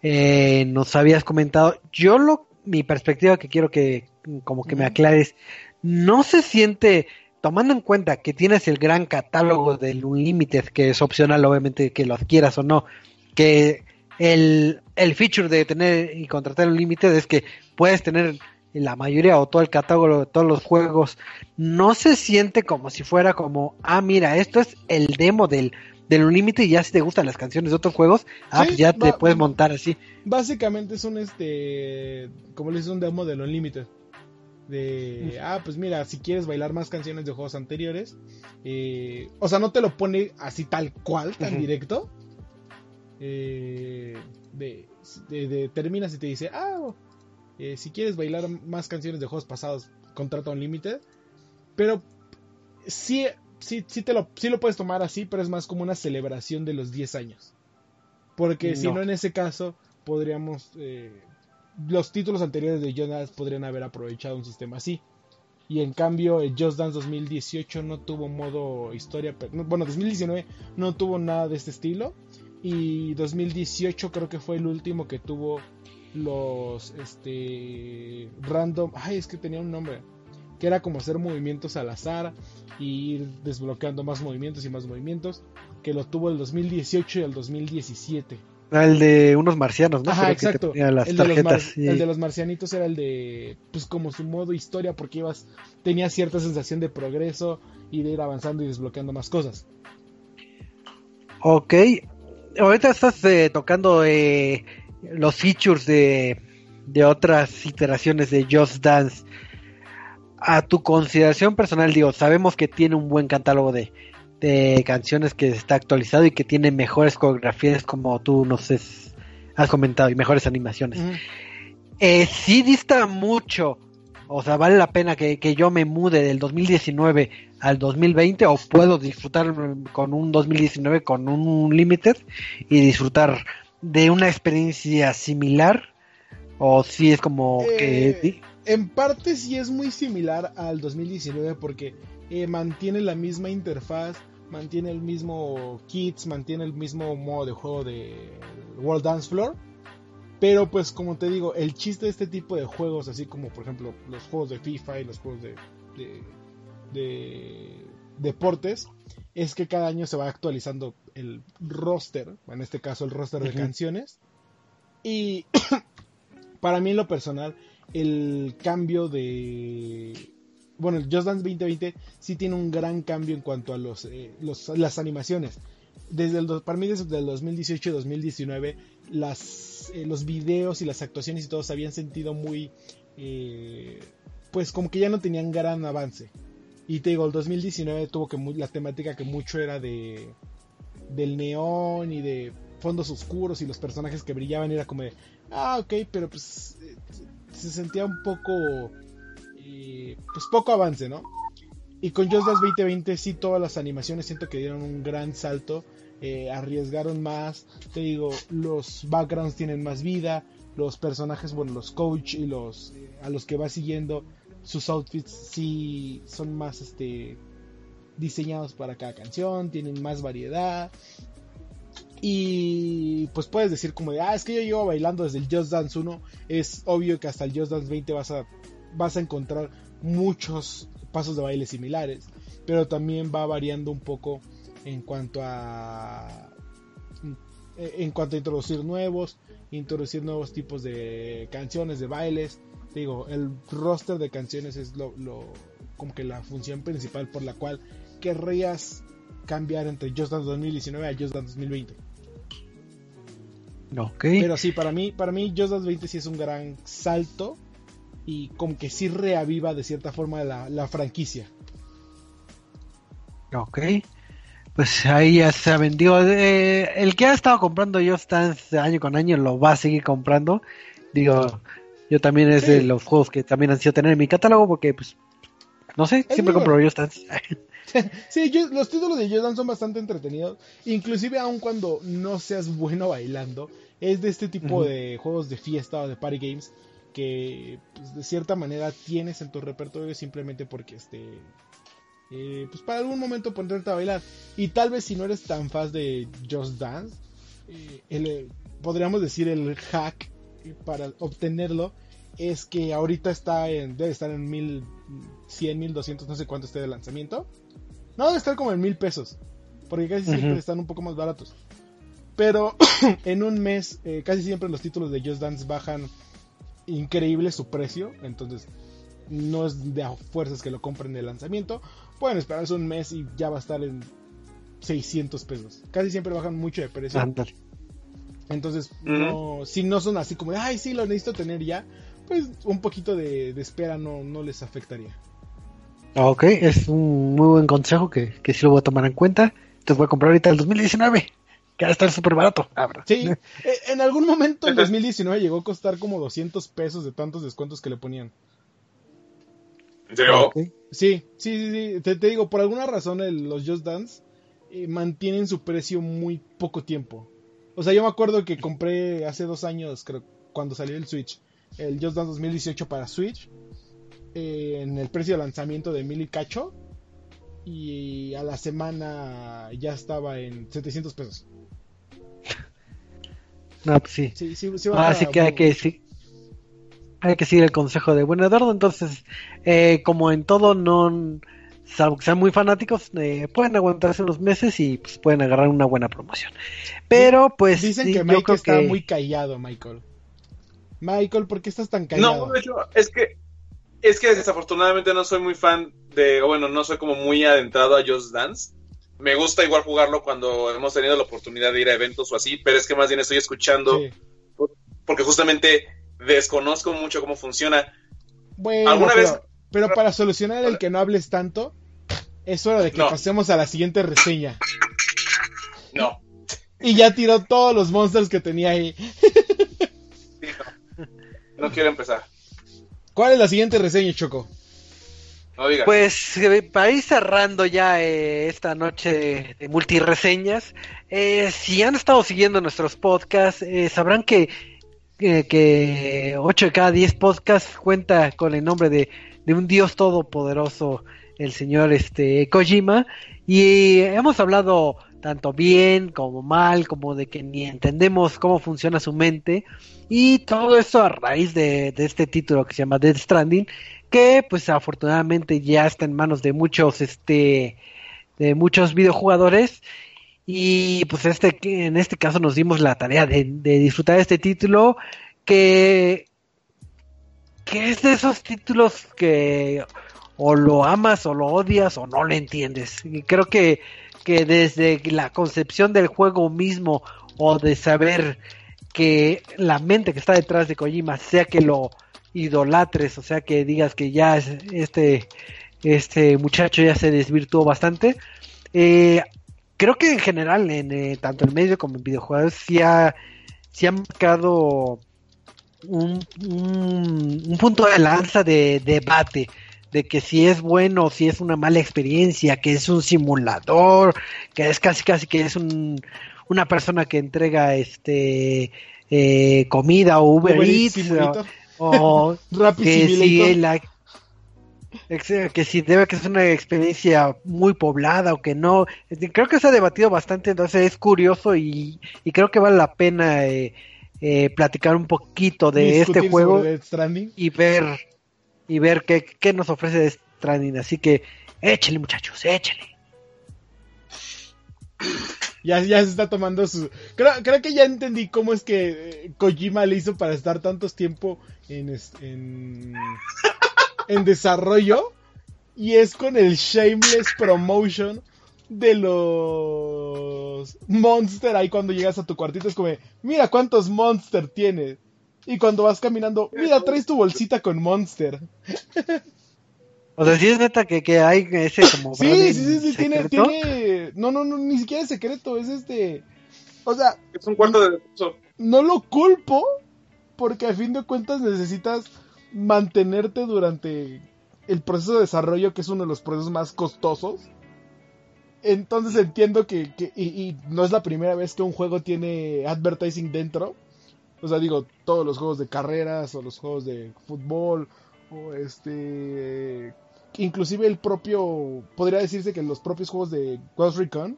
[SPEAKER 1] eh, nos habías comentado. Yo lo, mi perspectiva que quiero que como que me aclares, no se siente, tomando en cuenta que tienes el gran catálogo del Unlimited, que es opcional obviamente que lo adquieras o no, que el, el feature de tener y contratar un Unlimited es que puedes tener la mayoría o todo el catálogo de todos los juegos, no se siente como si fuera como, ah, mira, esto es el demo del, del Unlimited y ya si te gustan las canciones de otros juegos, ah,
[SPEAKER 3] Sí,
[SPEAKER 1] pues ya te puedes montar así.
[SPEAKER 3] Básicamente es un este, como le dices, un demo del Unlimited. De, ah, pues mira, si quieres bailar más canciones de juegos anteriores, eh, o sea, no te lo pone así tal cual, tan directo. Eh, de, de- de- terminas y te dice, ah, eh, si quieres bailar más canciones de juegos pasados, contrata Unlimited. Pero sí, sí, sí, te lo, sí lo puedes tomar así, pero es más como una celebración de los 10 años. Porque si
[SPEAKER 1] No.
[SPEAKER 3] en ese caso, podríamos. eh, los títulos anteriores de Dance podrían haber aprovechado un sistema así. Y en cambio, el Just Dance 2018 no tuvo modo historia. Bueno, 2019 no tuvo nada de este estilo. Y 2018 creo que fue el último que tuvo los este random. Ay, es que tenía un nombre. Que era como hacer movimientos al azar y ir desbloqueando más movimientos y más movimientos. Que lo tuvo el 2018 y el 2017.
[SPEAKER 1] Ah, El de unos marcianos, ¿no?
[SPEAKER 3] Ajá,
[SPEAKER 1] que
[SPEAKER 3] exacto.
[SPEAKER 1] ponía las
[SPEAKER 3] el, de los
[SPEAKER 1] sí.
[SPEAKER 3] el de los marcianitos era el de, pues como su modo historia, porque ibas, tenía cierta sensación de progreso y de ir avanzando y desbloqueando más cosas.
[SPEAKER 1] Ok. Ahorita estás eh, tocando eh, los features de, de otras iteraciones de Just Dance. A tu consideración personal, digo, sabemos que tiene un buen catálogo de, de canciones que está actualizado y que tiene mejores coreografías, como tú nos has has comentado, y mejores animaciones. Eh, sí dista mucho. O sea, vale la pena que, que yo me mude del 2019 al 2020 o puedo disfrutar con un 2019 con un Limited y disfrutar de una experiencia similar o si es como
[SPEAKER 3] Eh,
[SPEAKER 1] que
[SPEAKER 3] En parte sí es muy similar al 2019 porque eh, mantiene la misma interfaz, mantiene el mismo kits, mantiene el mismo modo de juego de World Dance Floor. Pero pues como te digo, el chiste de este tipo de juegos, así como por ejemplo los juegos de FIFA y los juegos de, de, de deportes, es que cada año se va actualizando el roster, en este caso el roster de canciones. Y para mí en lo personal, el cambio de... Bueno, el Just Dance 2020 sí tiene un gran cambio en cuanto a los, eh, las animaciones. Desde el, para mí desde el 2018 y 2019 las, eh, los videos y las actuaciones y todo se habían sentido muy... eh, pues como que ya no tenían gran avance. Y te digo, el 2019 tuvo que la temática que mucho era de del neón y de fondos oscuros y los personajes que brillaban era como de, ah, ok, pero pues eh, se sentía un poco, eh, pues poco avance, ¿no? Y con Just Dance 2020 sí todas las animaciones siento que dieron un gran salto, eh, arriesgaron más, te digo, los backgrounds tienen más vida, los personajes, bueno, los coach y los eh, a los que va siguiendo, sus outfits sí son más este diseñados para cada canción, tienen más variedad. Y pues puedes decir como de, ah, es que yo llevo bailando desde el Just Dance 1. Es obvio que hasta el Just Dance 20 vas a, vas a encontrar muchos pasos de baile similares. Pero también va variando un poco en cuanto a... En cuanto a introducir nuevos, introducir nuevos tipos de canciones, de bailes. Digo, el roster de canciones es lo, lo como que la función principal por la cual querrías cambiar entre Just Dance 2019 a Just Dance 2020.
[SPEAKER 1] Ok.
[SPEAKER 3] Pero sí, para mí, para mí Just Dance 20 sí es un gran salto y como que sí reaviva de cierta forma la, la franquicia.
[SPEAKER 1] Ok. pues ahí ya se vendió. Eh, el que ha estado comprando Just Dance año con año lo va a seguir comprando. Digo, yo también es de los juegos que también han sido tener en mi catálogo porque, pues, no sé, siempre compro Just Dance.
[SPEAKER 3] sí, los títulos de Just Dance son bastante entretenidos. Inclusive aun cuando no seas bueno bailando, es de este tipo de juegos de fiesta o de party games que pues, de cierta manera tienes en tu repertorio simplemente porque este eh, pues para algún momento ponerte a bailar y tal vez si no eres tan fan de Just Dance eh, eh, podríamos decir el hack para obtenerlo es que ahorita está en debe estar en 1100 1200 no sé cuánto esté de lanzamiento no debe estar como en mil pesos porque casi siempre están un poco más baratos pero en un mes casi siempre los títulos de Just Dance bajan increíble su precio, entonces no es de a fuerzas que lo compren de lanzamiento. Pueden esperarse un mes y ya va a estar en 600 pesos. Casi siempre bajan mucho de precio. Entonces, si no son así como, ay, sí, lo necesito tener ya, pues un poquito de, espera no, no les afectaría.
[SPEAKER 1] Ok, es un muy buen consejo que, que sí lo voy a tomar en cuenta. Te voy a comprar ahorita el 2019 que va a estar súper barato.
[SPEAKER 3] Sí, eh, en algún momento en 2019 llegó a costar como 200 pesos de tantos descuentos que le ponían.
[SPEAKER 2] ¿En serio?
[SPEAKER 3] Sí, sí, sí, Te, digo, por alguna razón los Just Dance eh, mantienen su precio muy poco tiempo. O sea, yo me acuerdo que compré hace dos años, creo, cuando salió el Switch, el Just Dance 2018 para Switch, eh, en el precio de lanzamiento de mil y cacho, y a la semana ya estaba en 700 pesos.
[SPEAKER 1] No, pues sí. Así que hay que, sí, hay que seguir el consejo de Buen Eduardo. Entonces, eh, como en todo, no salvo que sean muy fanáticos, eh, pueden aguantarse unos meses y pues, pueden agarrar una buena promoción. Pero pues.
[SPEAKER 3] Dicen que Michael está muy callado, Michael. Michael, ¿por qué estás tan callado?
[SPEAKER 2] No, de hecho, es que. Es que desafortunadamente no soy muy fan de. O bueno, no soy como muy adentrado a Just Dance me gusta igual jugarlo cuando hemos tenido la oportunidad de ir a eventos o así, pero es que más bien estoy escuchando porque justamente desconozco mucho cómo funciona.
[SPEAKER 3] Bueno, ¿Alguna pero, vez... pero para solucionar el que no hables tanto, es hora de que pasemos a la siguiente reseña.
[SPEAKER 2] No.
[SPEAKER 3] Y ya tiró todos los monsters que tenía ahí.
[SPEAKER 2] no quiero empezar.
[SPEAKER 3] ¿Cuál es la siguiente reseña, Choco?
[SPEAKER 1] pues eh, para ir cerrando ya eh, esta noche de, multireseñas, eh, si han estado siguiendo nuestros podcasts, sabrán que, que 8 de cada 10 podcasts cuenta con el nombre de, de un dios todopoderoso, el señor este Kojima, y hemos hablado tanto bien como mal, como de que ni entendemos cómo funciona su mente, y todo esto a raíz de, este título que se llama Dead Stranding, que pues afortunadamente ya está en manos de muchos este de muchos videojugadores. Y pues este en este caso nos dimos la tarea de, disfrutar de este título que que es de esos títulos que o lo amas o lo odias o no le entiendes. Y creo que que desde la concepción del juego mismo o de saber que la mente que está detrás de Kojima sea que lo idolatres, o sea que digas que ya este, este muchacho ya se desvirtuó bastante. Eh, creo que en general, en, eh, tanto en medio como en videojuegos, sí ha, ha marcado un, un, punto de lanza de, debate de que si es bueno o si es una mala experiencia, que es un simulador, que es casi casi que es un, una persona que entrega este eh, comida o Uber, Eats, o que si la, que si debe que es una experiencia muy poblada o que no. Creo que se ha debatido bastante, entonces es curioso y, creo que vale la pena eh, eh, platicar un poquito de este juego y ver y ver qué, qué nos ofrece Stranding. Así que échale muchachos, échale.
[SPEAKER 3] Ya, ya se está tomando su... Creo, creo que ya entendí cómo es que eh, Kojima le hizo para estar tantos tiempo en, en, desarrollo. Y es con el shameless promotion de los monster ahí cuando llegas a tu cuartito es como mira cuántos monster tienes y cuando vas caminando mira traes tu bolsita con monster
[SPEAKER 1] O sea, sí es neta que, que hay ese como...
[SPEAKER 3] Sí, sí, sí, sí, tiene, tiene... No, no, no, ni siquiera es secreto, es este... O sea,
[SPEAKER 2] Es un cuarto de descanso.
[SPEAKER 3] no lo culpo porque a fin de cuentas necesitas mantenerte durante el proceso de desarrollo que es uno de los procesos más costosos. Entonces entiendo que, que- y, y no es la primera vez que un juego tiene advertising dentro. O sea, digo, todos los juegos de carreras o los juegos de fútbol o este inclusive el propio podría decirse que los propios juegos de Ghost Recon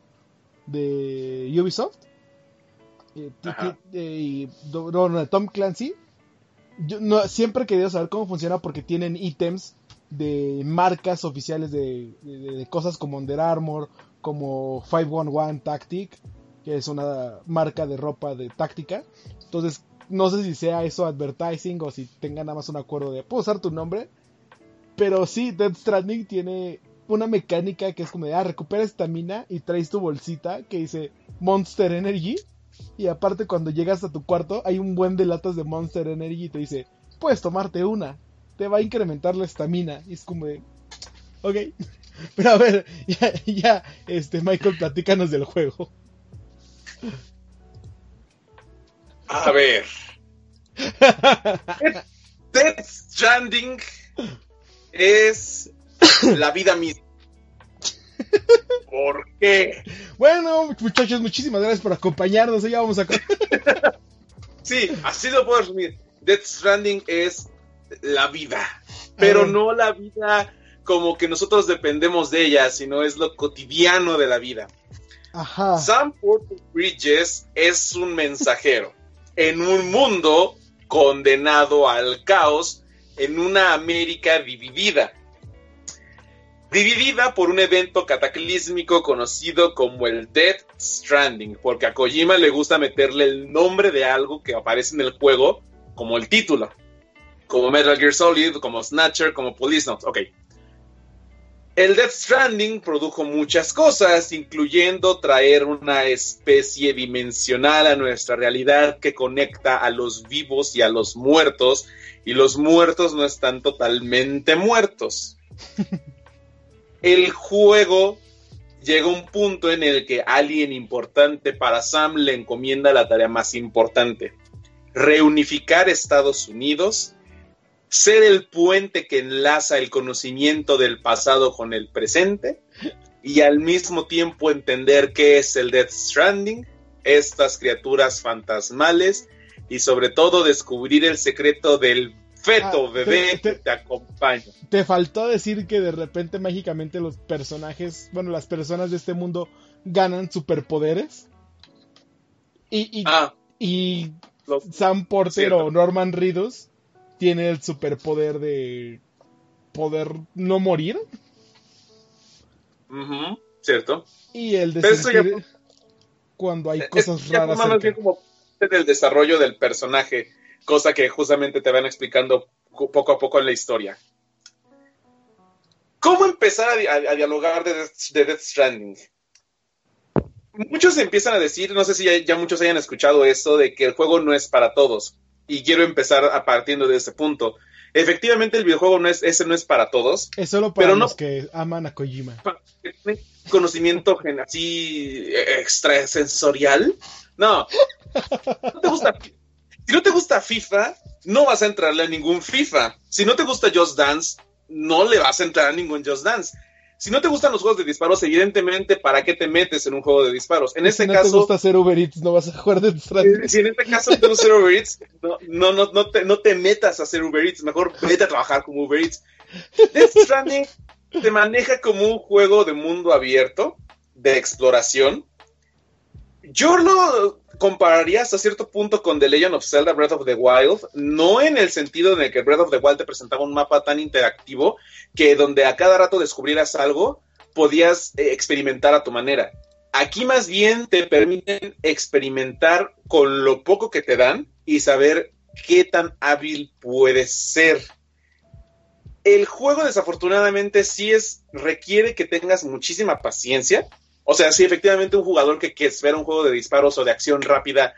[SPEAKER 3] de Ubisoft eh, eh, y no, no, Tom Clancy yo no, siempre he querido saber cómo funciona porque tienen ítems de marcas oficiales de, de- de cosas como Under Armour, como 511 Tactic, que es una marca de ropa de táctica. Entonces, no sé si sea eso advertising o si tengan nada más un acuerdo de, puedo usar tu nombre. Pero sí, Dead Stranding tiene una mecánica que es como de, ah, recupera estamina y traes tu bolsita que dice Monster Energy. Y aparte cuando llegas a tu cuarto hay un buen de latas de Monster Energy y te dice, puedes tomarte una, te va a incrementar la estamina. Y es como de, ok. Pero a ver, ya, ya, este, Michael, platícanos del juego.
[SPEAKER 2] A ver. Death Stranding es la vida misma. ¿Por qué?
[SPEAKER 3] Bueno, muchachos, muchísimas gracias por acompañarnos. Ya vamos a...
[SPEAKER 2] Sí, así lo puedo resumir. Death Stranding es la vida, pero
[SPEAKER 3] Ah.
[SPEAKER 2] no la vida como que nosotros dependemos de ella, sino es lo cotidiano de la vida.
[SPEAKER 3] Ajá.
[SPEAKER 2] Sam Porter Bridges es un mensajero en un mundo condenado al caos, en una América dividida. Dividida por un evento cataclísmico conocido como el Death Stranding, porque a Kojima le gusta meterle el nombre de algo que aparece en el juego como el título. Como Metal Gear Solid, como Snatcher, como Police Notes. Ok. El Death Stranding produjo muchas cosas, incluyendo traer una especie dimensional a nuestra realidad que conecta a los vivos y a los muertos, y los muertos no están totalmente muertos. El juego llega a un punto en el que alguien importante para Sam le encomienda la tarea más importante, reunificar Estados Unidos ser el puente que enlaza el conocimiento del pasado con el presente y al mismo tiempo entender qué es el Death Stranding, estas criaturas fantasmales y sobre todo descubrir el secreto del feto
[SPEAKER 3] Ah,
[SPEAKER 2] bebé
[SPEAKER 3] te-
[SPEAKER 2] que
[SPEAKER 3] te-
[SPEAKER 2] te acompaña.
[SPEAKER 3] Te faltó decir que de repente mágicamente los personajes, bueno, las personas de este mundo ganan superpoderes. Y, y,
[SPEAKER 2] Ah,
[SPEAKER 3] y
[SPEAKER 2] los-
[SPEAKER 3] Sam Porter
[SPEAKER 2] Cierto.
[SPEAKER 3] o Norman Reedus tiene el superpoder de poder no morir
[SPEAKER 2] cierto.
[SPEAKER 3] y el de
[SPEAKER 2] Pero ya
[SPEAKER 3] cuando hay
[SPEAKER 2] Es-
[SPEAKER 3] cosas raras.
[SPEAKER 2] más bien como parte del desarrollo del personaje, cosa que justamente te van explicando poco a poco en la historia. ¿Cómo empezar a, di- a- a dialogar de, Death- de Death Stranding? Muchos empiezan a decir, no sé si ya, ya muchos hayan escuchado eso, de que el juego no es para todos. Y quiero empezar a partiendo de ese punto. Efectivamente, el videojuego no es, ese no es para todos.
[SPEAKER 3] Es solo para
[SPEAKER 2] pero no-
[SPEAKER 3] los que aman a Kojima.
[SPEAKER 2] para los que tienen conocimiento así eh, extrasensorial. No. No te gusta- si no te gusta FIFA, no vas a entrarle a ningún FIFA. Si no te gusta Just Dance, no le vas a entrar a ningún Just Dance. Si no te gustan los juegos de disparos, evidentemente, ¿para qué te metes en un juego de disparos? En
[SPEAKER 3] si
[SPEAKER 2] este
[SPEAKER 3] no te
[SPEAKER 2] caso,
[SPEAKER 3] gusta hacer Uber Eats, no vas a jugar de Stranding.
[SPEAKER 2] si en este caso te gusta hacer Uber Eats, no, no, no, no, te, no te metas a hacer Uber Eats, mejor vete a trabajar como Uber Eats. Death Stranding se maneja como un juego de mundo abierto, de exploración. Yo lo compararía hasta cierto punto con The Legend of Zelda Breath of the Wild, no en el sentido en el que Breath of the Wild te presentaba un mapa tan interactivo que donde a cada rato descubrieras algo, podías eh, experimentar a tu manera. Aquí más bien te permiten experimentar con lo poco que te dan y saber qué tan hábil puedes ser. El juego desafortunadamente sí es requiere que tengas muchísima paciencia. O sea, sí, efectivamente un jugador que, que espera un juego de disparos o de acción rápida,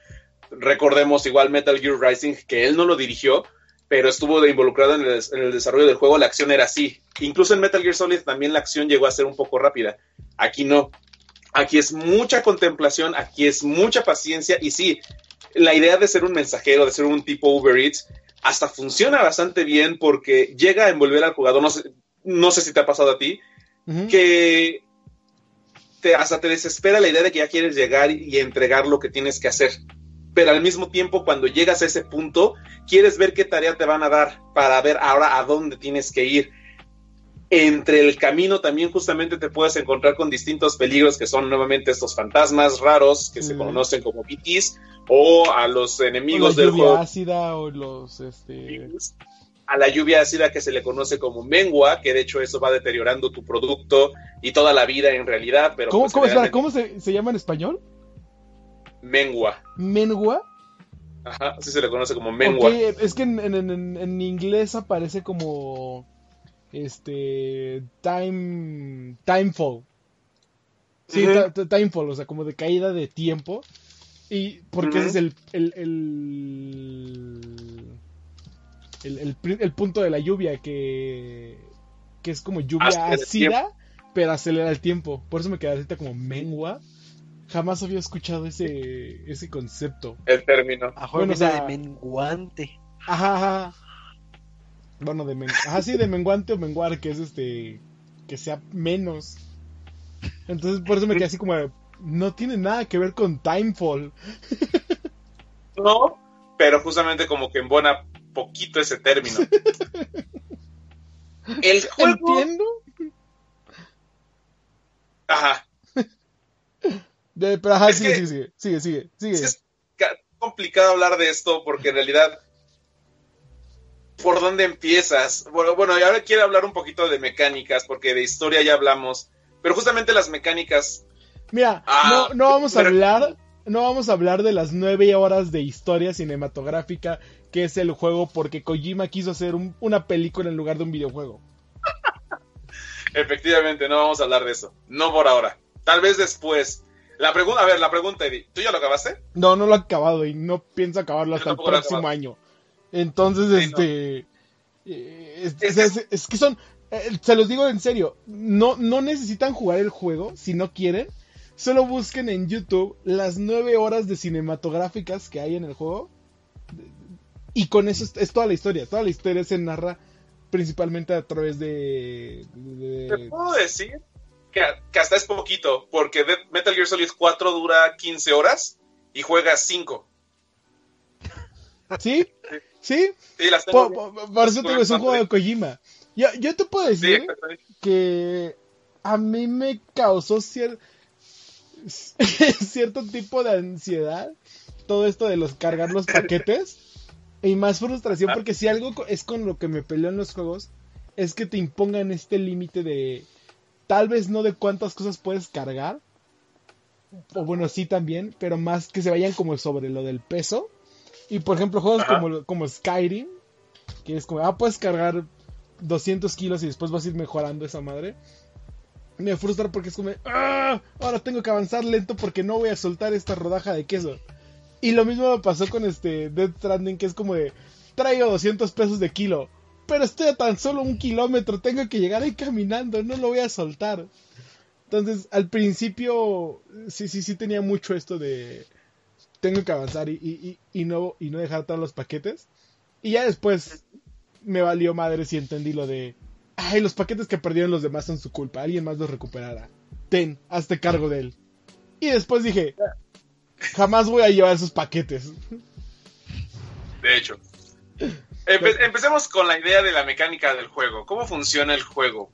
[SPEAKER 2] recordemos igual Metal Gear Rising, que él no lo dirigió, pero estuvo de involucrado en el, en el, desarrollo del juego, la acción era así. Incluso en Metal Gear Solid también la acción llegó a ser un poco rápida. Aquí no. Aquí es mucha contemplación, aquí es mucha paciencia y sí, la idea de ser un mensajero, de ser un tipo Uber Eats, hasta funciona bastante bien porque llega a envolver al jugador, no sé, no sé si te ha pasado a ti, uh -huh. que te, hasta te desespera la idea de que ya quieres llegar y entregar lo que tienes que hacer. Pero al mismo tiempo, cuando llegas a ese punto, quieres ver qué tarea te van a dar para ver ahora a dónde tienes que ir. Entre el camino también justamente te puedes encontrar con distintos peligros que son nuevamente estos fantasmas raros que se conocen como BTs o a los enemigos
[SPEAKER 3] o la
[SPEAKER 2] del juego.
[SPEAKER 3] ácida o los este
[SPEAKER 2] a la lluvia ácida que se le conoce como mengua, que de hecho eso va deteriorando tu producto y toda la vida en realidad. Pero
[SPEAKER 3] ¿Cómo,
[SPEAKER 2] pues,
[SPEAKER 3] cómo, espera,
[SPEAKER 2] generalmente-
[SPEAKER 3] ¿cómo se, se llama en español?
[SPEAKER 2] Mengua.
[SPEAKER 3] ¿Mengua?
[SPEAKER 2] Ajá, así se le conoce como mengua.
[SPEAKER 3] Ok, es que en, en- en- en inglés aparece como este time timefall. Sí, ta- timefall, o sea, como de caída de tiempo. Y porque ese es el el, el, el, el punto de la lluvia que que es como lluvia ácida, pero acelera el tiempo. Por eso me quedé ahorita como mengua. Jamás había escuchado ese ese concepto.
[SPEAKER 2] El término.
[SPEAKER 1] A
[SPEAKER 3] Bueno,
[SPEAKER 1] bueno,
[SPEAKER 3] o sea-
[SPEAKER 1] de menguante.
[SPEAKER 3] Ajá, ajá. Bueno, de men ajá, sí, de menguante o menguar, que es este. que sea menos. Entonces, por eso me quedé así como. de, No tiene nada que ver con Timefall.
[SPEAKER 2] No, pero justamente como que embona poquito ese término. El juego.
[SPEAKER 3] Entiendo.
[SPEAKER 2] Ajá.
[SPEAKER 3] De- pero ajá, sigue,
[SPEAKER 2] que-
[SPEAKER 3] sigue, sigue, sigue, sigue,
[SPEAKER 2] es ca- complicado hablar de esto porque en realidad. ¿Por dónde empiezas? Bueno, bueno, y ahora quiero hablar un poquito de mecánicas, porque de historia ya hablamos. Pero justamente las mecánicas.
[SPEAKER 3] Mira,
[SPEAKER 2] Ah,
[SPEAKER 3] no, no vamos a
[SPEAKER 2] pero-
[SPEAKER 3] hablar. No vamos a hablar de las nueve horas de historia cinematográfica que es el juego porque Kojima quiso hacer un- una película en lugar de un videojuego.
[SPEAKER 2] Efectivamente, no vamos a hablar de eso. No por ahora. Tal vez después. La pregunta, a ver, la pregunta, Eddie. ¿Tú ya lo acabaste?
[SPEAKER 3] No, no lo he acabado y no pienso acabarlo hasta el próximo año. Entonces,
[SPEAKER 2] Sí,
[SPEAKER 3] este. eh, es
[SPEAKER 2] que
[SPEAKER 3] son. eh, se los digo en serio. No, no necesitan jugar el juego si no quieren. Solo busquen en YouTube las nueve horas de cinematográficas que hay en el juego. Y con eso es, es toda la historia. Toda la historia se narra principalmente a través de. de-
[SPEAKER 2] Te puedo decir que, que hasta es poquito, porque Metal Gear Solid 4 dura 15 horas y juega 5.
[SPEAKER 3] ¿Sí? ¿Sí?
[SPEAKER 2] Sí, las tengo.
[SPEAKER 3] Por, por- por eso es un juego de Kojima. Yo, yo te puedo decir que a mí me causó cier- cierto tipo de ansiedad todo esto de los cargar los paquetes y más frustración porque si algo es con lo que me peleo en los juegos es que te impongan este límite de tal vez no de cuántas cosas puedes cargar o bueno sí también pero más que se vayan como sobre lo del peso y por ejemplo juegos
[SPEAKER 2] Ajá.
[SPEAKER 3] como, como Skyrim que es como ah puedes cargar 200 kilos y después vas a ir mejorando esa madre me frustra porque es como, "Ah, ahora tengo que avanzar lento porque no voy a soltar esta rodaja de queso. Y lo mismo me pasó con este Dead Stranding, que es como de, traigo 200 pesos de kilo, pero estoy a tan solo un kilómetro, tengo que llegar ahí caminando, no lo voy a soltar. Entonces, al principio, sí, sí, sí tenía mucho esto de, tengo que avanzar y, y, y, no, y no dejar todos los paquetes. Y ya después me valió madre si entendí lo de, ay, los paquetes que perdieron los demás son su culpa, alguien más los recuperará. Ten, hazte cargo de él. Y después dije, jamás voy a llevar esos paquetes.
[SPEAKER 2] De hecho. Empe- empecemos con la idea de la mecánica del juego. ¿Cómo funciona el juego?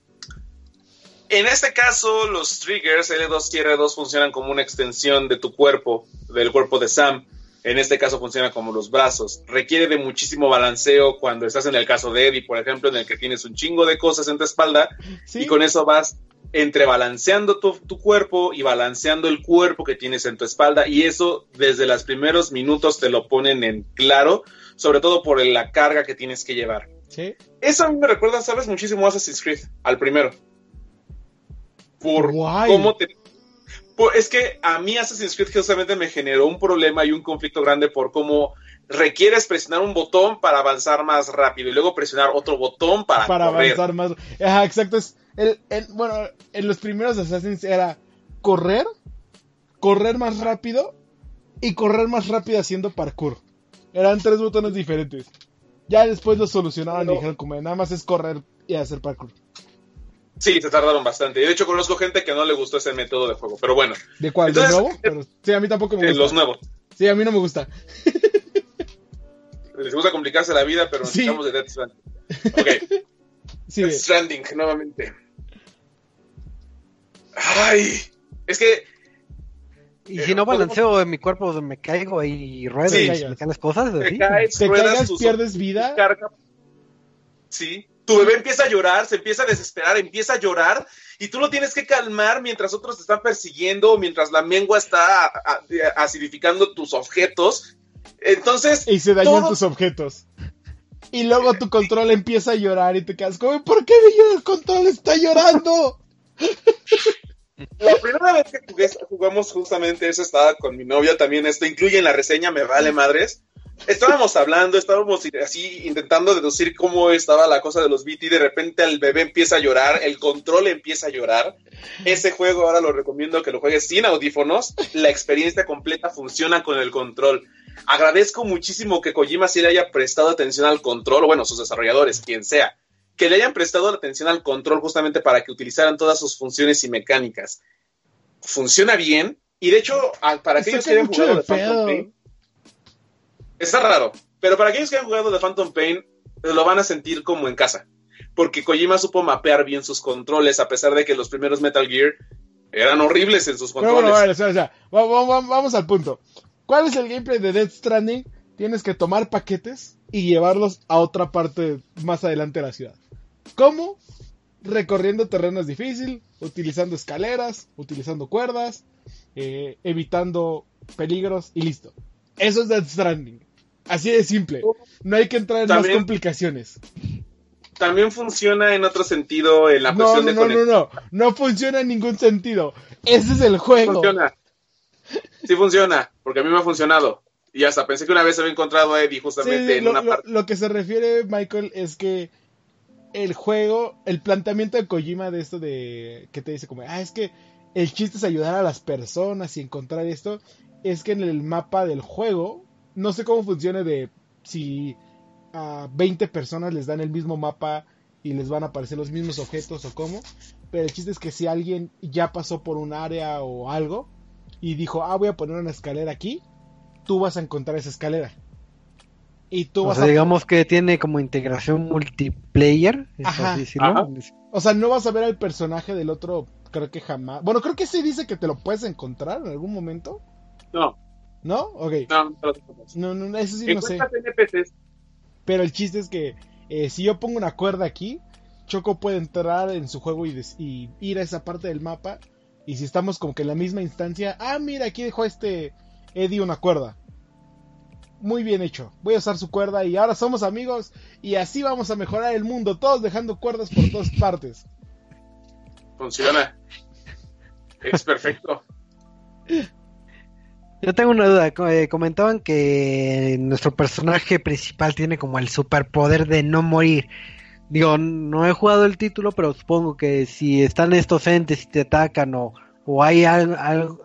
[SPEAKER 2] En este caso, los triggers L2 y R2 funcionan como una extensión de tu cuerpo, del cuerpo de Sam. En este caso funciona como los brazos. Requiere de muchísimo balanceo cuando estás en el caso de Eddie, por ejemplo, en el que tienes un chingo de cosas en tu espalda
[SPEAKER 3] ¿Sí?
[SPEAKER 2] y con eso vas entre balanceando tu, tu cuerpo y balanceando el cuerpo que tienes en tu espalda y eso desde los primeros minutos te lo ponen en claro, sobre todo por la carga que tienes que llevar.
[SPEAKER 3] ¿Sí?
[SPEAKER 2] Eso a mí me recuerda, sabes, muchísimo a Assassin's Creed, al primero. Por
[SPEAKER 3] Guay.
[SPEAKER 2] cómo te... por- es que a mí Assassin's Creed justamente me generó un problema y un conflicto grande por cómo requieres presionar un botón para avanzar más rápido y luego presionar otro botón para,
[SPEAKER 3] para
[SPEAKER 2] correr.
[SPEAKER 3] avanzar más. Ajá, exacto. Es el, el- bueno, en los primeros Assassins era correr, correr más rápido y correr más rápido haciendo parkour. Eran tres botones diferentes. Ya después lo solucionaron y
[SPEAKER 2] Pero-
[SPEAKER 3] dijeron como nada más es correr y hacer parkour.
[SPEAKER 2] Sí, se tardaron bastante. De hecho, conozco gente que no le gustó ese método de juego. Pero bueno,
[SPEAKER 3] ¿De cuál?
[SPEAKER 2] Entonces,
[SPEAKER 3] ¿De nuevo? Pero, sí, a mí tampoco me
[SPEAKER 2] eh,
[SPEAKER 3] gusta.
[SPEAKER 2] los nuevos.
[SPEAKER 3] Sí, a mí no me gusta.
[SPEAKER 2] Les gusta complicarse la vida, pero
[SPEAKER 3] Sí.
[SPEAKER 2] necesitamos de Death Stranding. Ok,
[SPEAKER 3] Sí,
[SPEAKER 2] Death Stranding, nuevamente. Ay, es que
[SPEAKER 1] Y
[SPEAKER 2] Eh,
[SPEAKER 1] si no balanceo en mi cuerpo, me caigo y ruedo
[SPEAKER 2] Sí.
[SPEAKER 1] y me caen las cosas.
[SPEAKER 2] te caes,
[SPEAKER 3] te
[SPEAKER 2] ruedas,
[SPEAKER 3] caigas,
[SPEAKER 2] tus
[SPEAKER 3] pierdes vida.
[SPEAKER 2] carga. Sí. Tu bebé empieza a llorar, se empieza a desesperar, empieza a llorar y tú lo tienes que calmar mientras otros te están persiguiendo, mientras la mengua está acidificando tus objetos. Entonces,
[SPEAKER 3] Y se dañan
[SPEAKER 2] todo-
[SPEAKER 3] tus objetos. Y luego tu control empieza a llorar y te quedas como, ¿por qué mi control está llorando?
[SPEAKER 2] La primera vez que jugamos justamente eso estaba con mi novia también. Esto incluye en la reseña, me vale madres. Estábamos hablando, estábamos así intentando deducir cómo estaba la cosa de los BT. De repente el bebé empieza a llorar, el control empieza a llorar. Ese juego ahora lo recomiendo que lo juegues sin audífonos. La experiencia completa funciona con el control. Agradezco muchísimo que Kojima sí le haya prestado atención al control, o bueno, sus desarrolladores, quien sea, que le hayan prestado atención al control justamente para que utilizaran todas sus funciones y mecánicas. Funciona bien, y de hecho, para
[SPEAKER 3] Está
[SPEAKER 2] aquellos que hayan jugado
[SPEAKER 3] de
[SPEAKER 2] Phantom. Pain, está raro, pero para aquellos que hayan jugado de Phantom Pain, lo van a sentir como en casa, porque Kojima supo mapear bien sus controles, a pesar de que los primeros Metal Gear eran horribles en sus
[SPEAKER 3] Pero
[SPEAKER 2] controles.
[SPEAKER 3] bueno, vale, o sea, vamos al punto. ¿Cuál es el gameplay de Death Stranding? Tienes que tomar paquetes y llevarlos a otra parte más adelante de la ciudad. ¿Cómo? Recorriendo terrenos difíciles, utilizando escaleras, utilizando cuerdas, eh, evitando peligros y listo. Eso es Death Stranding. Así de simple. No hay que entrar en
[SPEAKER 2] También-
[SPEAKER 3] más complicaciones.
[SPEAKER 2] También funciona en otro sentido en la
[SPEAKER 3] No,
[SPEAKER 2] cuestión
[SPEAKER 3] no,
[SPEAKER 2] de
[SPEAKER 3] no, no,
[SPEAKER 2] conexión.
[SPEAKER 3] no. No funciona en ningún sentido. Ese es el juego.
[SPEAKER 2] Funciona. Sí funciona, porque a mí me ha funcionado. Y hasta pensé que una vez había encontrado a Eddie justamente
[SPEAKER 3] Sí,
[SPEAKER 2] en
[SPEAKER 3] lo,
[SPEAKER 2] una
[SPEAKER 3] lo-
[SPEAKER 2] parte.
[SPEAKER 3] lo que se refiere Michael es que el juego, el planteamiento de Kojima de esto de que te dice como, ah, es que el chiste es ayudar a las personas y encontrar esto, es que en el mapa del juego, no sé cómo funcione de si a 20 personas les dan el mismo mapa y les van a aparecer los mismos objetos o cómo, pero el chiste es que si alguien ya pasó por un área o algo y dijo, ah, voy a poner una escalera aquí, tú vas a encontrar esa escalera. Y tú
[SPEAKER 1] O
[SPEAKER 3] vas
[SPEAKER 1] sea,
[SPEAKER 3] a
[SPEAKER 1] digamos que tiene como integración multiplayer. es
[SPEAKER 3] Ajá,
[SPEAKER 1] así
[SPEAKER 2] ajá.
[SPEAKER 3] O sea, no vas a ver al personaje del otro, creo que jamás. Bueno, creo que sí dice que te lo puedes encontrar en algún momento.
[SPEAKER 2] No,
[SPEAKER 3] ¿No? Ok.
[SPEAKER 2] no, no tomas.
[SPEAKER 3] No, no, eso sí no sé.
[SPEAKER 2] NPCs.
[SPEAKER 3] Pero el chiste es que eh, si yo pongo una cuerda aquí, Choco puede entrar en su juego y, des- y ir a esa parte del mapa. Y si estamos como que en la misma instancia, ah, mira, aquí dejó este Eddie una cuerda. Muy bien hecho. Voy a usar su cuerda y ahora somos amigos y así vamos a mejorar el mundo, todos dejando cuerdas por todas partes.
[SPEAKER 2] Funciona. Es perfecto.
[SPEAKER 1] Yo tengo una duda. eh, comentaban que nuestro personaje principal tiene como el superpoder de no morir. Digo, no he jugado el título, pero supongo que si están estos entes y te atacan o, o hay al- al-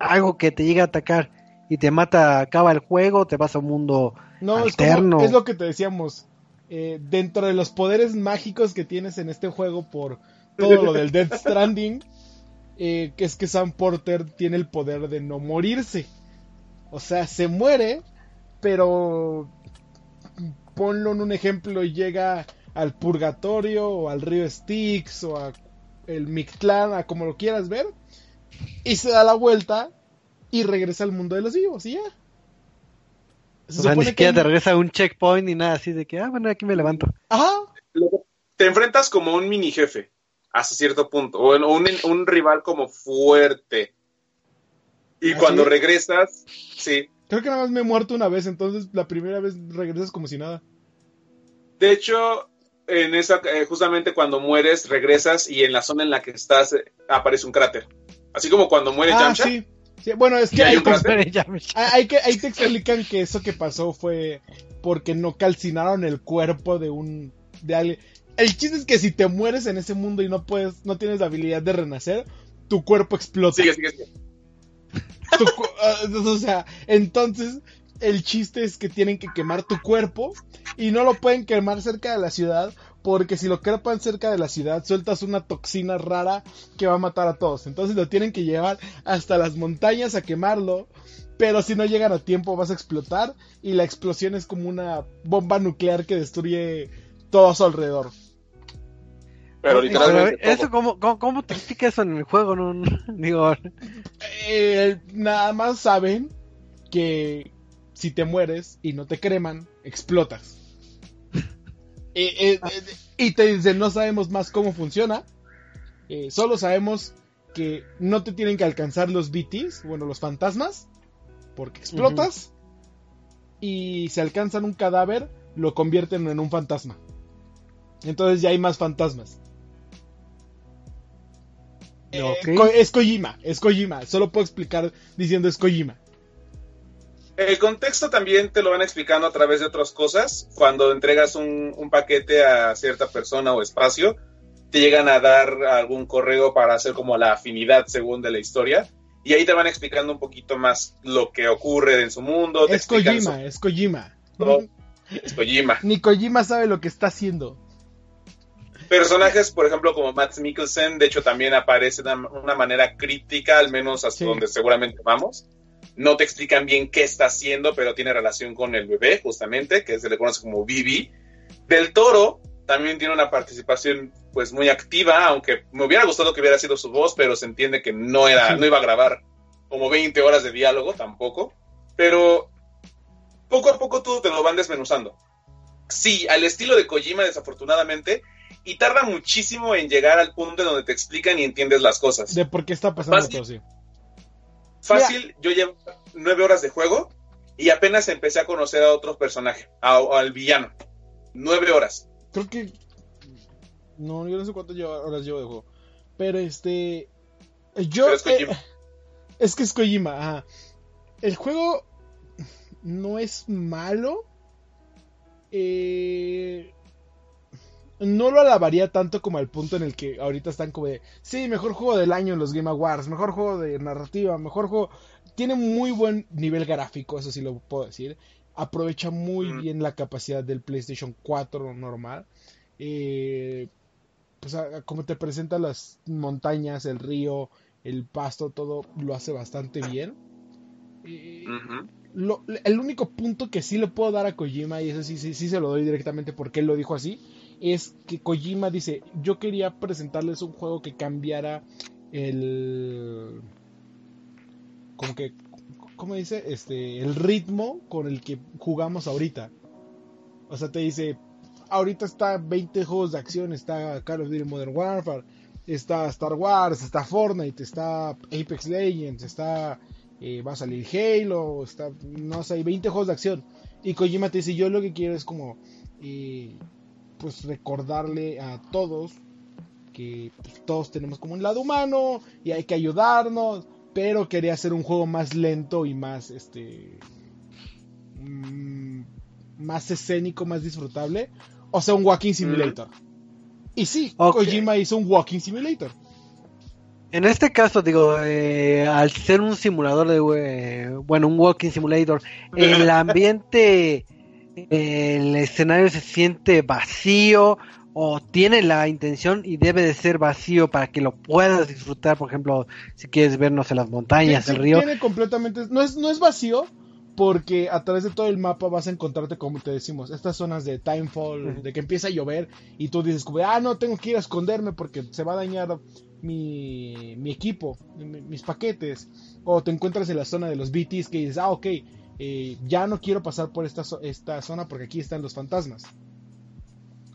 [SPEAKER 1] algo que te llega a atacar y te mata, acaba el juego, te vas a un mundo
[SPEAKER 3] No, es,
[SPEAKER 1] alterno.
[SPEAKER 3] como- es lo que te decíamos. Eh, dentro de los poderes mágicos que tienes en este juego por todo lo del Death Stranding, eh, que es que Sam Porter tiene el poder de no morirse. O sea, se muere, pero ponlo en un ejemplo y llega al purgatorio o al río Styx o a el Mictlán, a como lo quieras ver, y se da la vuelta y regresa al mundo de los vivos y ya. Se
[SPEAKER 1] O sea, ni
[SPEAKER 3] supone que
[SPEAKER 1] siquiera
[SPEAKER 3] hay-
[SPEAKER 1] te regresa a un checkpoint ni nada así de que, ah, bueno, aquí me levanto.
[SPEAKER 3] Ajá,
[SPEAKER 2] Te enfrentas como un mini jefe, hasta cierto punto, o un, un rival como fuerte. Y
[SPEAKER 3] ¿Ah,
[SPEAKER 2] cuando
[SPEAKER 3] sí?
[SPEAKER 2] regresas, sí.
[SPEAKER 3] creo que nada más me he muerto una vez, entonces la primera vez regresas como si nada.
[SPEAKER 2] De hecho, en esa, eh, justamente cuando mueres, regresas y en la zona en la que estás eh, aparece un cráter. Así como cuando muere
[SPEAKER 3] Ah,
[SPEAKER 2] Yamcha,
[SPEAKER 3] sí, Sí, bueno, es que
[SPEAKER 2] ¿Y hay
[SPEAKER 3] ahí,
[SPEAKER 2] un cráter?
[SPEAKER 3] te, ahí que ahí te explican que eso que pasó fue porque no calcinaron el cuerpo de un de alguien. El chiste es que si te mueres en ese mundo y no puedes, no tienes la habilidad de renacer, tu cuerpo explota.
[SPEAKER 2] Sigue, sigue, sigue.
[SPEAKER 3] Tu ah, o sea, entonces el chiste es que tienen que quemar tu cuerpo y no lo pueden quemar cerca de la ciudad porque si lo queman cerca de la ciudad sueltas una toxina rara que va a matar a todos. Entonces lo tienen que llevar hasta las montañas a quemarlo. Pero si no llegan a tiempo vas a explotar y la explosión es como una bomba nuclear que destruye todo a su alrededor.
[SPEAKER 2] Pero literalmente.
[SPEAKER 1] ¿Eso cómo, cómo, cómo te explica eso en el juego? No, no, digo,
[SPEAKER 3] Eh, nada más saben que si te mueres y no te creman, explotas. Eh, eh, eh, y te dicen, no sabemos más cómo funciona. eh, solo sabemos que no te tienen que alcanzar los BTs, bueno, los fantasmas, porque explotas. Y si alcanzan un cadáver, lo convierten en un fantasma. Entonces ya hay más fantasmas. Eh, es Kojima, es Kojima. Solo puedo explicar diciendo es Kojima.
[SPEAKER 2] El contexto también te lo van explicando a través de otras cosas. Cuando entregas un, un paquete a cierta persona o espacio, te llegan a dar algún correo para hacer como la afinidad según de la historia. Y ahí te van explicando un poquito más lo que ocurre en su mundo. Te
[SPEAKER 3] Es Kojima, es Kojima.
[SPEAKER 2] No. su- Kojima.
[SPEAKER 3] Ni Kojima sabe lo que está haciendo.
[SPEAKER 2] Personajes, por ejemplo, como Matt Mikkelsen, de hecho también aparece de una una manera crítica, al menos hasta
[SPEAKER 3] Sí.
[SPEAKER 2] donde seguramente vamos. No te explican bien qué está haciendo, pero tiene relación con el bebé, justamente, que se le conoce como Bibi. Del Toro también tiene una participación pues muy activa, aunque me hubiera gustado que hubiera sido su voz, pero se entiende que no era,
[SPEAKER 3] Sí.
[SPEAKER 2] no iba a grabar como 20 horas de diálogo tampoco. Pero poco a poco todo te lo van desmenuzando. Sí, al estilo de Kojima, desafortunadamente, y tarda muchísimo en llegar al punto en donde te explican y entiendes las cosas.
[SPEAKER 3] De por qué está pasando todo así.
[SPEAKER 2] Fácil, yo llevo nueve horas de juego y apenas empecé a conocer a otro personaje, a- al villano. Nueve horas.
[SPEAKER 3] Creo que. No, yo no sé cuántas horas llevo de juego. Pero este. Yo.
[SPEAKER 2] Pero es Kojima.
[SPEAKER 3] eh, es que es Kojima, ajá. El juego no es malo. Eh, no lo alabaría tanto como al punto en el que ahorita están como de, sí, mejor juego del año en los Game Awards, mejor juego de narrativa, mejor juego... Tiene muy buen nivel gráfico, eso sí lo puedo decir. Aprovecha muy bien la capacidad del PlayStation 4 normal. Eh, pues a- a como te presenta las montañas, el río, el pasto, todo lo hace bastante bien. Eh, lo- el único punto que sí le puedo dar a Kojima, y eso sí, sí, sí se lo doy directamente porque él lo dijo así, es que Kojima dice, yo quería presentarles un juego que cambiara el... como que, ¿cómo dice? Este, el ritmo con el que jugamos ahorita. O sea, te dice, ahorita está 20 juegos de acción, está Call of Duty Modern Warfare, está Star Wars, está Fortnite, está Apex Legends, está eh, va a salir Halo, está, no sé, hay 20 juegos de acción. Y Kojima te dice, yo lo que quiero es como, eh, pues recordarle a todos que pues, todos tenemos como un lado humano y hay que ayudarnos, pero quería hacer un juego más lento y más, este, mm, más escénico, más disfrutable. O sea, un walking simulator. Y sí,
[SPEAKER 1] Ok.
[SPEAKER 3] Kojima hizo un walking simulator.
[SPEAKER 1] En este caso, digo, eh, al ser un simulador de, eh, bueno, un walking simulator, el ambiente, el escenario se siente vacío o tiene la intención y debe de ser vacío para que lo puedas disfrutar, por ejemplo, si quieres vernos en las montañas,
[SPEAKER 3] Sí,
[SPEAKER 1] el río.
[SPEAKER 3] Tiene completamente. No es, no es vacío, porque a través de todo el mapa vas a encontrarte, como te decimos, estas zonas de timefall,
[SPEAKER 1] Ujú.
[SPEAKER 3] de que empieza a llover y tú dices, ah, no, tengo que ir a esconderme porque se va a dañar mi, mi equipo, mi- mis paquetes. O te encuentras en la zona de los BTs que dices, ah, ok, eh, ya no quiero pasar por esta, esta zona porque aquí están los fantasmas.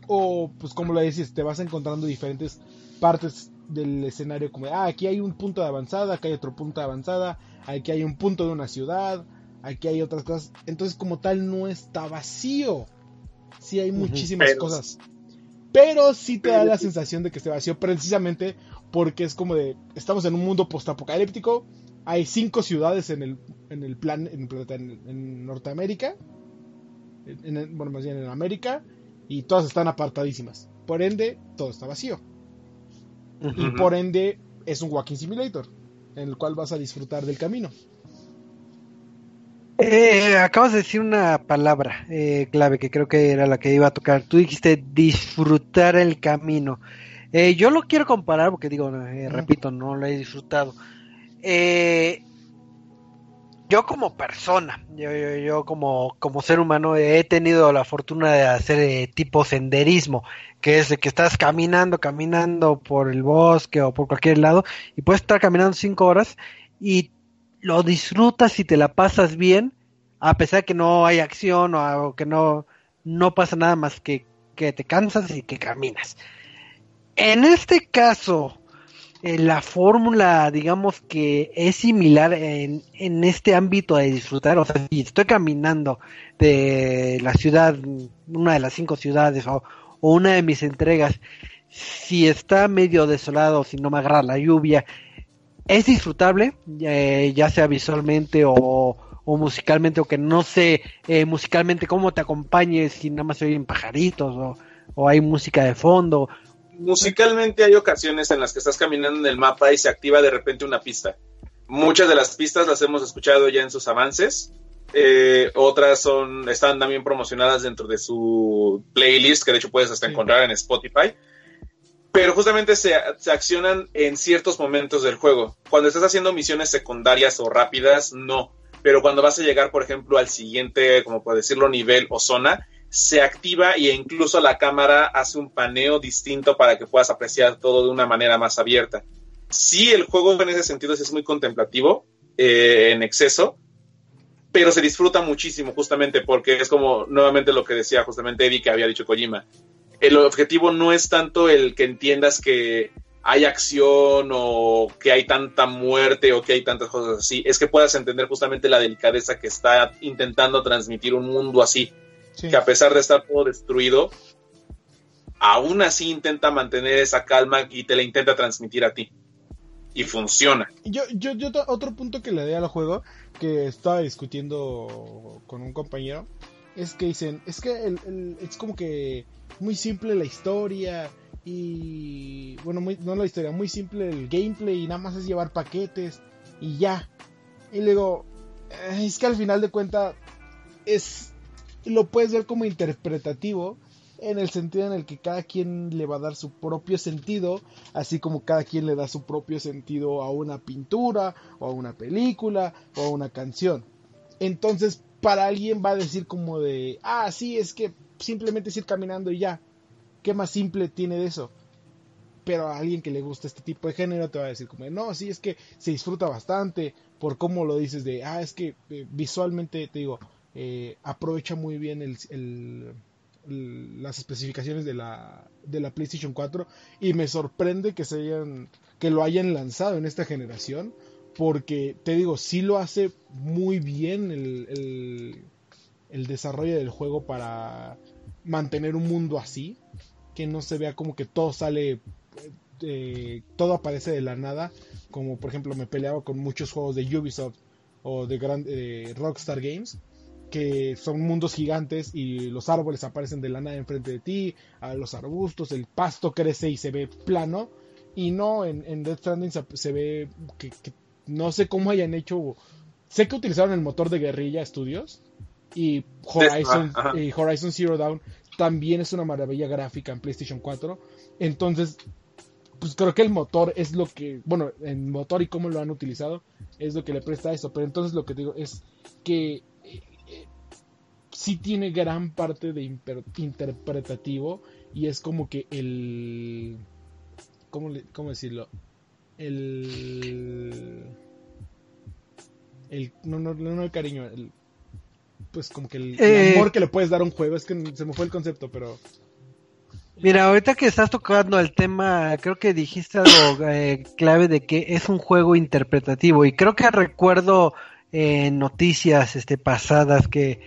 [SPEAKER 3] O, pues como lo dices, te vas encontrando diferentes partes del escenario como, ah, aquí hay un punto de avanzada, aquí hay otro punto de avanzada, aquí hay un punto de una ciudad, aquí hay otras cosas. Entonces como tal no está vacío. Sí hay muchísimas
[SPEAKER 2] Pero-
[SPEAKER 3] cosas. Pero sí te da la sensación de que esté vacío precisamente porque es como de, estamos en un mundo postapocalíptico, hay cinco ciudades en el, en el plan, en, en Norteamérica, en, bueno, más bien en América, y todas están apartadísimas. Por ende, todo está vacío. Y por ende, es un walking simulator, en el cual vas a disfrutar del camino.
[SPEAKER 1] Eh, acabas de decir una palabra eh, clave que creo que era la que iba a tocar. Tú dijiste disfrutar el camino. Eh, yo lo quiero comparar porque digo, repito, no lo he disfrutado. Yo como persona, yo, como, como ser humano he tenido la fortuna de hacer tipo senderismo, que es de que estás caminando, caminando por el bosque o por cualquier lado y puedes estar caminando cinco horas y lo disfrutas y te la pasas bien, a pesar de que no hay acción o, que no, no pasa nada más que, que te cansas y que caminas. En este caso, eh, la fórmula, digamos que es similar en, en, este ámbito de disfrutar. O sea, si estoy caminando de la ciudad, una de las cinco ciudades o, o una de mis entregas, si está medio desolado, si no me agarra la lluvia es disfrutable, eh, ya sea visualmente o, musicalmente, o que no sé eh, musicalmente cómo te acompañes, si nada más se oyen pajaritos o, o, hay música de fondo.
[SPEAKER 2] Musicalmente hay ocasiones en las que estás caminando en el mapa y se activa de repente una pista. Muchas de las pistas las hemos escuchado ya en sus avances. Eh, otras son están también promocionadas dentro de su playlist, que de hecho puedes hasta encontrar en Spotify pero justamente se, accionan en ciertos momentos del juego. Cuando estás haciendo misiones secundarias o rápidas, no. Pero cuando vas a llegar, por ejemplo, al siguiente, como puedo decirlo, nivel o zona, se activa e incluso la cámara hace un paneo distinto para que puedas apreciar todo de una manera más abierta. Sí, el juego en ese sentido es muy contemplativo, eh, en exceso, pero se disfruta muchísimo justamente porque es como nuevamente lo que decía justamente Eddie que había dicho Kojima el objetivo no es tanto el que entiendas que hay acción o que hay tanta muerte o que hay tantas cosas así, es que puedas entender justamente la delicadeza que está intentando transmitir un mundo así, que a pesar de estar todo destruido, aún así intenta mantener esa calma y te la intenta transmitir a ti. Y funciona.
[SPEAKER 3] Yo, yo, yo otro punto que le doy al juego, que estaba discutiendo con un compañero, es que dicen, es que es como que muy simple la historia y bueno, muy, no la historia, muy simple el gameplay y nada más es llevar paquetes y ya. Y luego, es que al final de cuentas es lo puedes ver como interpretativo en el sentido en el que cada quien le va a dar su propio sentido, así como cada quien le da su propio sentido a una pintura o a una película o a una canción. Entonces, para alguien va a decir como de, ah, sí, es que simplemente es ir caminando y ya. ¿Qué más simple tiene de eso? Pero a alguien que le gusta este tipo de género te va a decir como, no, sí, es que se disfruta bastante por cómo lo dices de, ah, es que eh, visualmente, te digo, eh, aprovecha muy bien las especificaciones de la, de la PlayStation 4 y me sorprende que se hayan, que lo hayan lanzado en esta generación porque te digo, sí lo hace muy bien el, el, desarrollo del juego para mantener un mundo así, que no se vea como que todo sale, eh, todo aparece de la nada, como por ejemplo me peleaba con muchos juegos de Ubisoft o de, eh, Rockstar Games, que son mundos gigantes y los árboles aparecen de la nada enfrente de ti, a los arbustos, el pasto crece y se ve plano. Y no, en, en Death Stranding se, ve que, no sé cómo hayan hecho. Sé que utilizaron el motor de Guerrilla Studios y Horizon, y Horizon Zero Dawn también es una maravilla gráfica en PlayStation 4. Entonces, pues creo que el motor es lo que, bueno, el motor y cómo lo han utilizado es lo que le presta a eso. Pero entonces lo que digo es que sí tiene gran parte de interpretativo y es como que el... ¿Cómo, cómo decirlo? el el no no no el cariño el, pues como que el, eh, amor que le puedes dar a un juego es que se me fue el concepto pero
[SPEAKER 1] Mira, ahorita que estás tocando el tema, creo que dijiste algo eh, clave de que es un juego interpretativo y creo que recuerdo en eh, noticias este pasadas que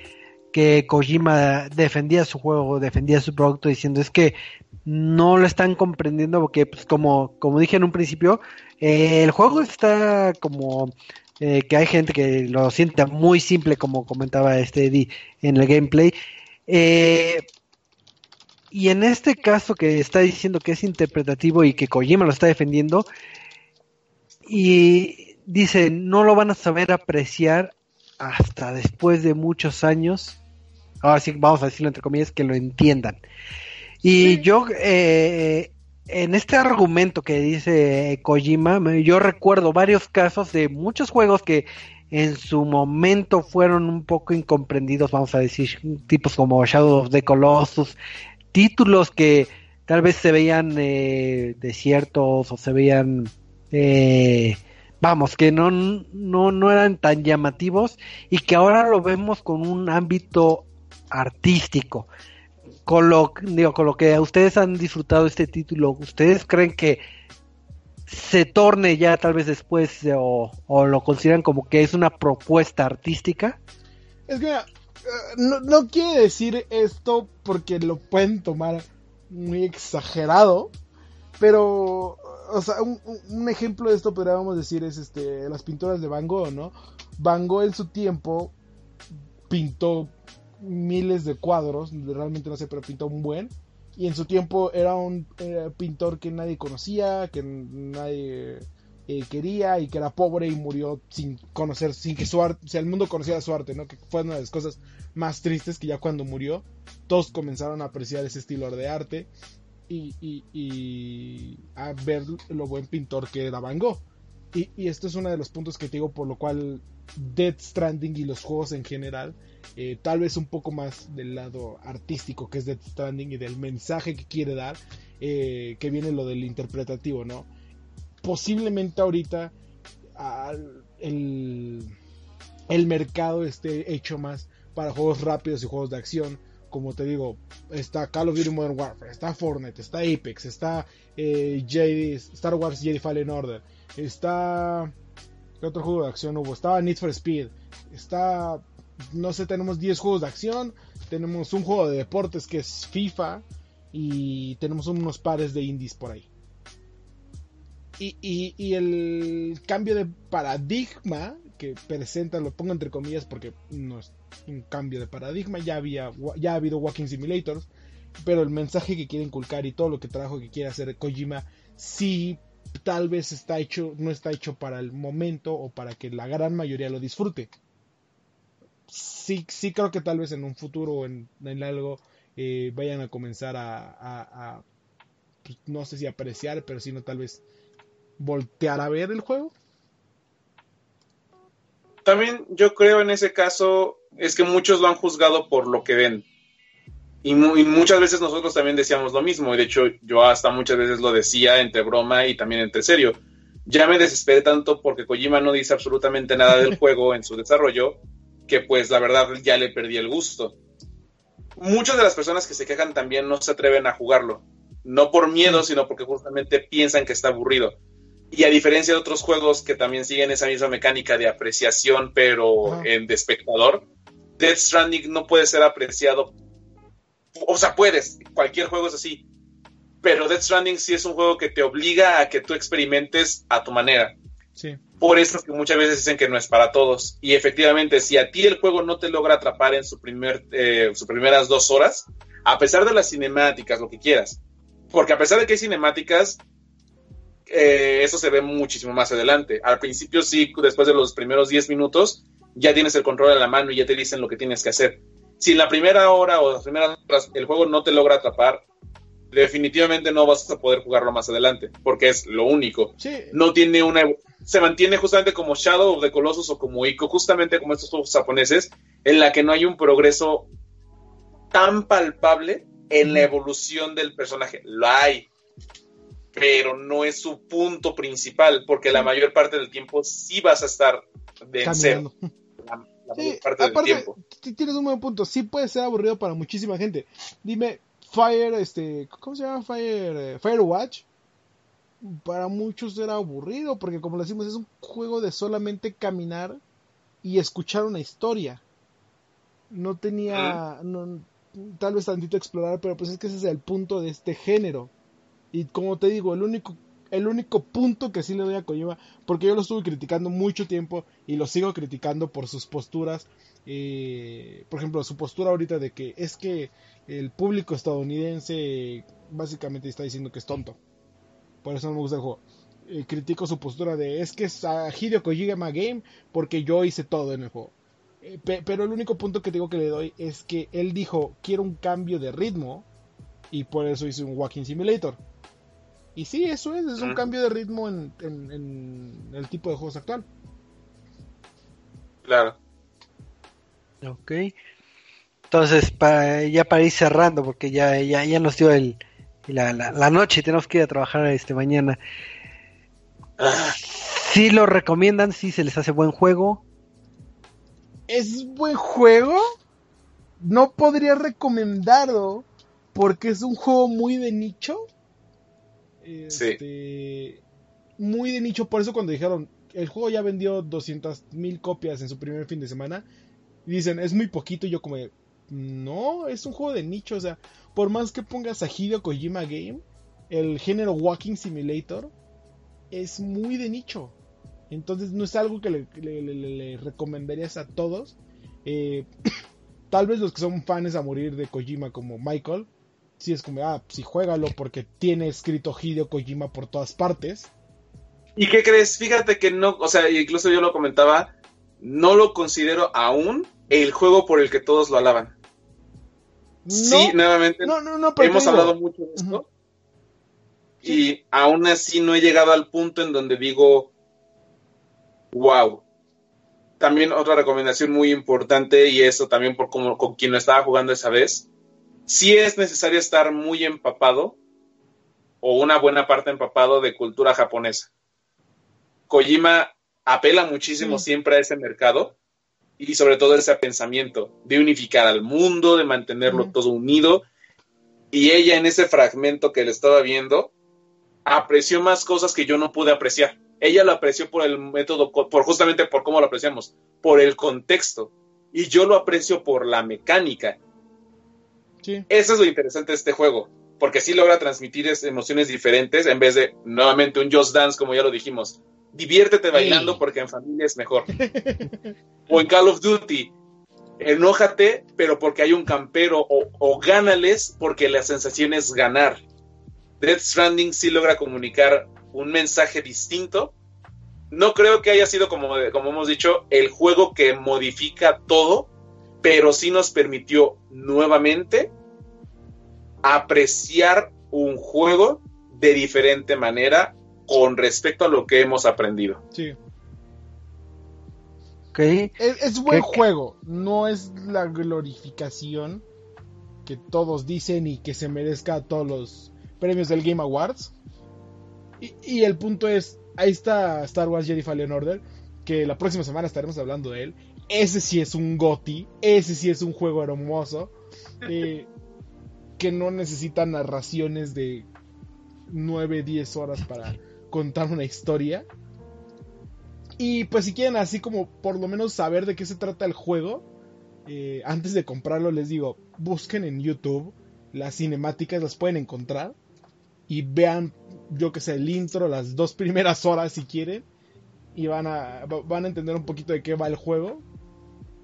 [SPEAKER 1] que Kojima defendía su juego, defendía su producto diciendo es que no lo están comprendiendo porque pues como, como dije en un principio, eh, el juego está como eh, que hay gente que lo sienta muy simple, como comentaba este Eddie en el gameplay. Eh, y en este caso que está diciendo que es interpretativo y que Kojima lo está defendiendo, y dice, no lo van a saber apreciar hasta después de muchos años. Ahora sí, vamos a decirlo entre comillas, que lo entiendan. Y yo, eh, en este argumento que dice Kojima, yo recuerdo varios casos de muchos juegos que en su momento fueron un poco incomprendidos, vamos a decir, tipos como Shadow of the Colossus, títulos que tal vez se veían eh, desiertos o se veían, eh, vamos, que no, no, no eran tan llamativos y que ahora lo vemos con un ámbito artístico con lo, digo, con lo que ustedes han disfrutado este título, ¿ustedes creen que se torne ya tal vez después o, lo consideran como que es una propuesta artística?
[SPEAKER 3] Es que eh, no, quiere decir esto porque lo pueden tomar muy exagerado, pero, o sea, un, ejemplo de esto podríamos decir es este las pinturas de Van Gogh, ¿no? Van Gogh en su tiempo pintó miles de cuadros, realmente no sé, pero pintó un buen. Y en su tiempo era un pintor que nadie conocía, que nadie eh, quería y que era pobre y murió sin conocer, sin que su arte, sea, el mundo conociera su arte, ¿no? Que fue una de las cosas más tristes que ya cuando murió, todos comenzaron a apreciar ese estilo de arte y, y, a ver lo buen pintor que era Van Gogh. Y, y esto es uno de los puntos que te digo por lo cual Dead Stranding y los juegos en general eh, tal vez un poco más del lado artístico que es Death Stranding y del mensaje que quiere dar, eh, que viene lo del interpretativo, ¿no? Posiblemente ahorita el, el mercado esté hecho más para juegos rápidos y juegos de acción. Como te digo, está Call of Duty Modern Warfare, está Fortnite, está Apex, está eh, Star Wars Jedi Fallen Order, está... ¿Qué otro juego de acción hubo? Estaba Need for Speed, está no sé, tenemos 10 juegos de acción, tenemos un juego de deportes que es FIFA y tenemos unos pares de indies por ahí. Y, el cambio de paradigma que presenta, lo pongo entre comillas porque no es un cambio de paradigma, ya había ya ha habido Walking Simulators, pero el mensaje que quiere inculcar y todo lo que trabajo que quiere hacer Kojima sí tal vez está hecho no está hecho para el momento o para que la gran mayoría lo disfrute sí, sí creo que tal vez en un futuro o en, algo eh, vayan a comenzar a, pues, no sé si apreciar, pero sino tal vez voltear a ver el juego.
[SPEAKER 2] También yo creo en ese caso es que muchos lo han juzgado por lo que ven. Y, muchas veces nosotros también decíamos lo mismo. Y de hecho, yo hasta muchas veces lo decía entre broma y también entre serio. Ya me desesperé tanto porque Kojima no dice absolutamente nada del juego en su desarrollo que pues la verdad ya le perdí el gusto. Muchas de las personas que se quejan también no se atreven a jugarlo, no por miedo, sino porque justamente piensan que está aburrido. Y a diferencia de otros juegos que también siguen esa misma mecánica de apreciación, pero en de espectador, Death Stranding no puede ser apreciado. O sea, puedes, cualquier juego es así. Pero Death Stranding sí es un juego que te obliga a que tú experimentes a tu manera. Por eso es que muchas veces dicen que no es para todos. Y efectivamente, si a ti el juego no te logra atrapar en su primer, eh, sus primeras dos horas, a pesar de las cinemáticas, lo que quieras, porque a pesar de que hay cinemáticas, eh, eso se ve muchísimo más adelante. Al principio sí, después de los primeros 10 minutos, ya tienes el control en la mano y ya te dicen lo que tienes que hacer. Si en la primera hora o las primeras horas el juego no te logra atrapar, definitivamente no vas a poder jugarlo más adelante, porque es lo único. No tiene una se mantiene justamente como Shadow of the Colossus o como Ico, justamente como estos juegos japoneses, en la que no hay un progreso tan palpable en la evolución del personaje. Lo hay, pero no es su punto principal, porque la mayor parte del tiempo sí vas a estar de cero. La,
[SPEAKER 3] mayor parte del tiempo. Tienes un buen punto, sí puede ser aburrido para muchísima gente. Dime, Fire, este, ¿cómo se llama Fire? Eh, Firewatch para muchos era aburrido, porque como decimos, es un juego de solamente caminar y escuchar una historia. No tenía, tal vez tantito explorar, pero pues es que ese es el punto de este género. Y como te digo, el único el único punto que sí le doy a Kojima, porque yo lo estuve criticando mucho tiempo y lo sigo criticando por sus posturas. Eh, por ejemplo, su postura ahorita de que es que el público estadounidense básicamente está diciendo que es tonto. Por eso no me gusta el juego. Eh, critico su postura de es que es a Hideo Kojima Game porque yo hice todo en el juego. Eh, pero el único punto que digo que le doy es que él dijo quiero un cambio de ritmo y por eso hice un Walking Simulator. Y sí, eso es, es un cambio de ritmo en, el tipo de juegos actual.
[SPEAKER 2] Claro.
[SPEAKER 1] Ok. Entonces, para, ya para ir cerrando, porque ya, ya, ya nos dio el, la, la, noche y tenemos que ir a trabajar este mañana. Ah. Si lo recomiendan, si se les hace buen juego.
[SPEAKER 3] ¿Es buen juego? No podría recomendarlo porque es un juego muy de nicho. Este, muy de nicho, por eso cuando dijeron, el juego ya vendió 200 mil copias en su primer fin de semana, dicen, es muy poquito, y yo como, no, es un juego de nicho, o sea, por más que pongas a Hideo Kojima Game, el género Walking Simulator es muy de nicho. Entonces no es algo que le, recomendarías a todos. Eh, tal vez los que son fans a morir de Kojima como Michael, si es como, ah, sí, juégalo porque tiene escrito Hideo Kojima por todas partes.
[SPEAKER 2] ¿Y qué crees? Fíjate que no, o sea, incluso yo lo comentaba, no lo considero aún el juego por el que todos lo alaban. sí, nuevamente, no, no, hemos hablado mucho de esto. Y aún así no he llegado al punto en donde digo, wow. También otra recomendación muy importante, y eso también por como, con quien lo estaba jugando esa vez, sí es necesario estar muy empapado o una buena parte empapado de cultura japonesa. Kojima apela muchísimo siempre a ese mercado y sobre todo ese pensamiento de unificar al mundo, de mantenerlo todo unido. Y ella en ese fragmento que le estaba viendo apreció más cosas que yo no pude apreciar. Ella lo apreció por el método, por justamente por cómo lo apreciamos, por el contexto. Y yo lo aprecio por la mecánica. Eso es lo interesante de este juego, porque sí logra transmitir emociones diferentes en vez de nuevamente un Just Dance, como ya lo dijimos. Diviértete bailando porque en familia es mejor. o en Call of Duty, enójate, pero porque hay un campero, o, o gánales porque la sensación es ganar. Death Stranding sí logra comunicar un mensaje distinto. No creo que haya sido, como, como hemos dicho, el juego que modifica todo, pero sí nos permitió nuevamente apreciar un juego de diferente manera con respecto a lo que hemos aprendido.
[SPEAKER 3] Sí. Es, buen juego, no es la glorificación que todos dicen y que se merezca todos los premios del Game Awards. Y, el punto es, ahí está Star Wars Jedi Fallen Order, que la próxima semana estaremos hablando de él. Ese sí es un GOTI, ese sí es un juego hermoso. Eh, que no necesita narraciones de 9, 10 horas para contar una historia. Y pues si quieren así como por lo menos saber de qué se trata el juego, eh, antes de comprarlo les digo, busquen en YouTube las cinemáticas, las pueden encontrar. Y vean, yo que sé, el intro, las dos primeras horas si quieren. Y van a, van a entender un poquito de qué va el juego.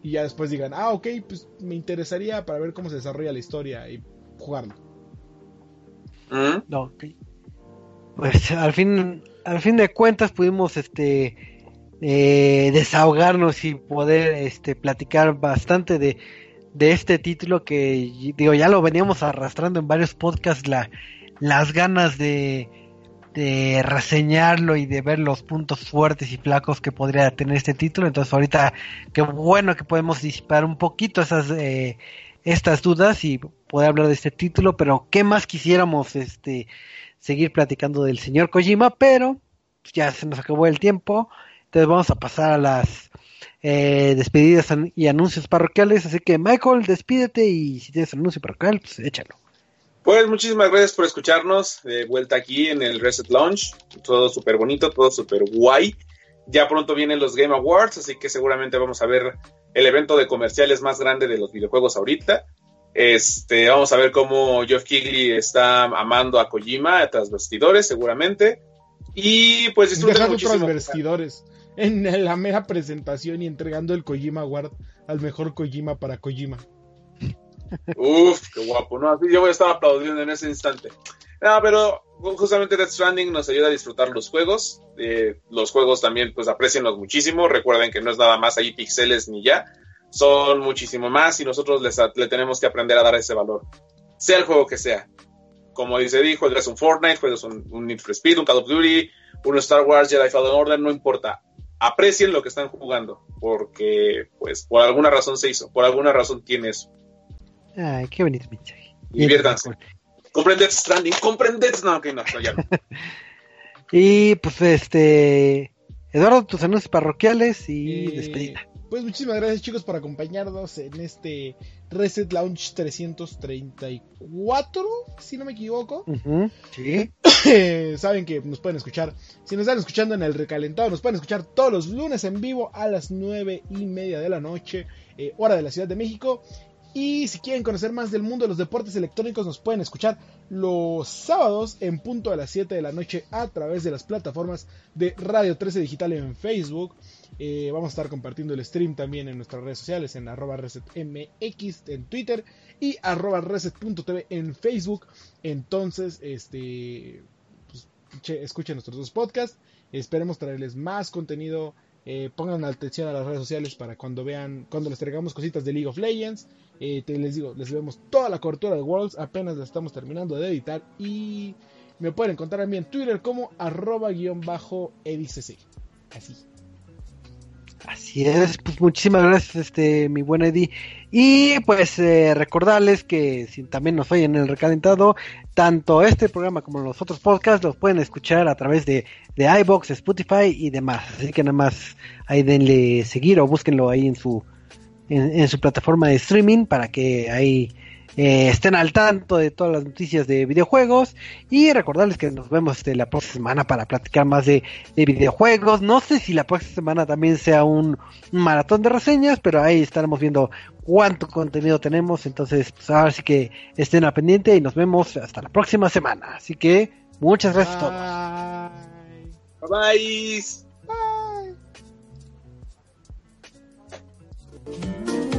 [SPEAKER 3] Y ya después digan, ah, ok, pues me interesaría para ver cómo se desarrolla la historia. Jugarlo.
[SPEAKER 1] ¿Mm? No, Pues al fin, al fin de cuentas pudimos este eh, desahogarnos y poder este platicar bastante de, de este título que digo ya lo veníamos arrastrando en varios podcasts la, las ganas de, de reseñarlo y de ver los puntos fuertes y flacos que podría tener este título entonces ahorita qué bueno que podemos disipar un poquito esas eh, estas dudas y poder hablar de este título, pero qué más quisiéramos este seguir platicando del señor Kojima, pero ya se nos acabó el tiempo, entonces vamos a pasar a las eh, despedidas y anuncios parroquiales, así que Michael, despídete y si tienes anuncio parroquial, pues échalo.
[SPEAKER 2] Pues muchísimas gracias por escucharnos, de vuelta aquí en el Reset Launch, todo súper bonito, todo súper guay. Ya pronto vienen los Game Awards, así que seguramente vamos a ver el evento de comerciales más grande de los videojuegos ahorita. Este, vamos a ver cómo Geoff Keighley está amando a Kojima tras bastidores, seguramente. Y pues disfruten muchísimo.
[SPEAKER 3] transvestidores en la mera presentación y entregando el Kojima Award al mejor Kojima para Kojima.
[SPEAKER 2] Uf, qué guapo, ¿no? Así yo voy a estar aplaudiendo en ese instante. No, pero justamente Death Stranding nos ayuda a disfrutar los juegos. Eh, los juegos también, pues aprecienlos muchísimo. Recuerden que no es nada más ahí pixeles ni ya. Son muchísimo más y nosotros les, le tenemos que aprender a dar ese valor. Sea el juego que sea. Como dice Di, juegas un Fortnite, juegas un, un Need for Speed, un Call of Duty, un Star Wars, Jedi Fallen Order, no importa. Aprecien lo que están jugando, porque pues por alguna razón se hizo, por alguna razón tiene eso.
[SPEAKER 1] Ay, qué bonito mensaje.
[SPEAKER 2] Diviértanse. Compren Death Stranding, compren Death... No, ok, no, no, ya no.
[SPEAKER 1] Y pues este... Eduardo, tus anuncios parroquiales y
[SPEAKER 3] Eh,
[SPEAKER 1] despedida.
[SPEAKER 3] Pues muchísimas gracias chicos por acompañarnos en este Reset Launch 334, si no me equivoco.
[SPEAKER 1] Sí.
[SPEAKER 3] Eh, Saben que nos pueden escuchar, si nos están escuchando en el recalentado, nos pueden escuchar todos los lunes en vivo a las 9 y media de la noche, eh, hora de la Ciudad de México. Y si quieren conocer más del mundo de los deportes electrónicos, nos pueden escuchar los sábados en punto a las 7 de la noche a través de las plataformas de Radio 13 Digital en Facebook. Eh, vamos a estar compartiendo el stream también en nuestras redes sociales, en arroba resetmx en Twitter y arroba reset.tv en Facebook. Entonces, este, pues, che- escuchen nuestros dos podcasts. Esperemos traerles más contenido. Eh, pongan atención a las redes sociales para cuando vean, cuando les traigamos cositas de League of Legends. Eh, les digo, les vemos toda la cobertura de Worlds. Apenas la estamos terminando de editar. Y me pueden encontrar a mí en Twitter como arroba guion bajo edicc. Así.
[SPEAKER 1] Así es, pues muchísimas gracias, este, mi buen Eddie. Y pues eh, recordarles que si también nos oyen en el recalentado, tanto este programa como los otros podcasts los pueden escuchar a través de, de iBox, Spotify y demás. Así que nada más ahí denle seguir o búsquenlo ahí en su, en, su plataforma de streaming para que ahí eh, estén al tanto de todas las noticias de videojuegos. Y recordarles que nos vemos este, la próxima semana para platicar más de, de videojuegos. No sé si la próxima semana también sea un, maratón de reseñas, pero ahí estaremos viendo cuánto contenido tenemos. Entonces, pues ahora sí que estén al pendiente y nos vemos hasta la próxima semana. Así que muchas gracias a todos.
[SPEAKER 2] Bye bye.
[SPEAKER 3] Bye.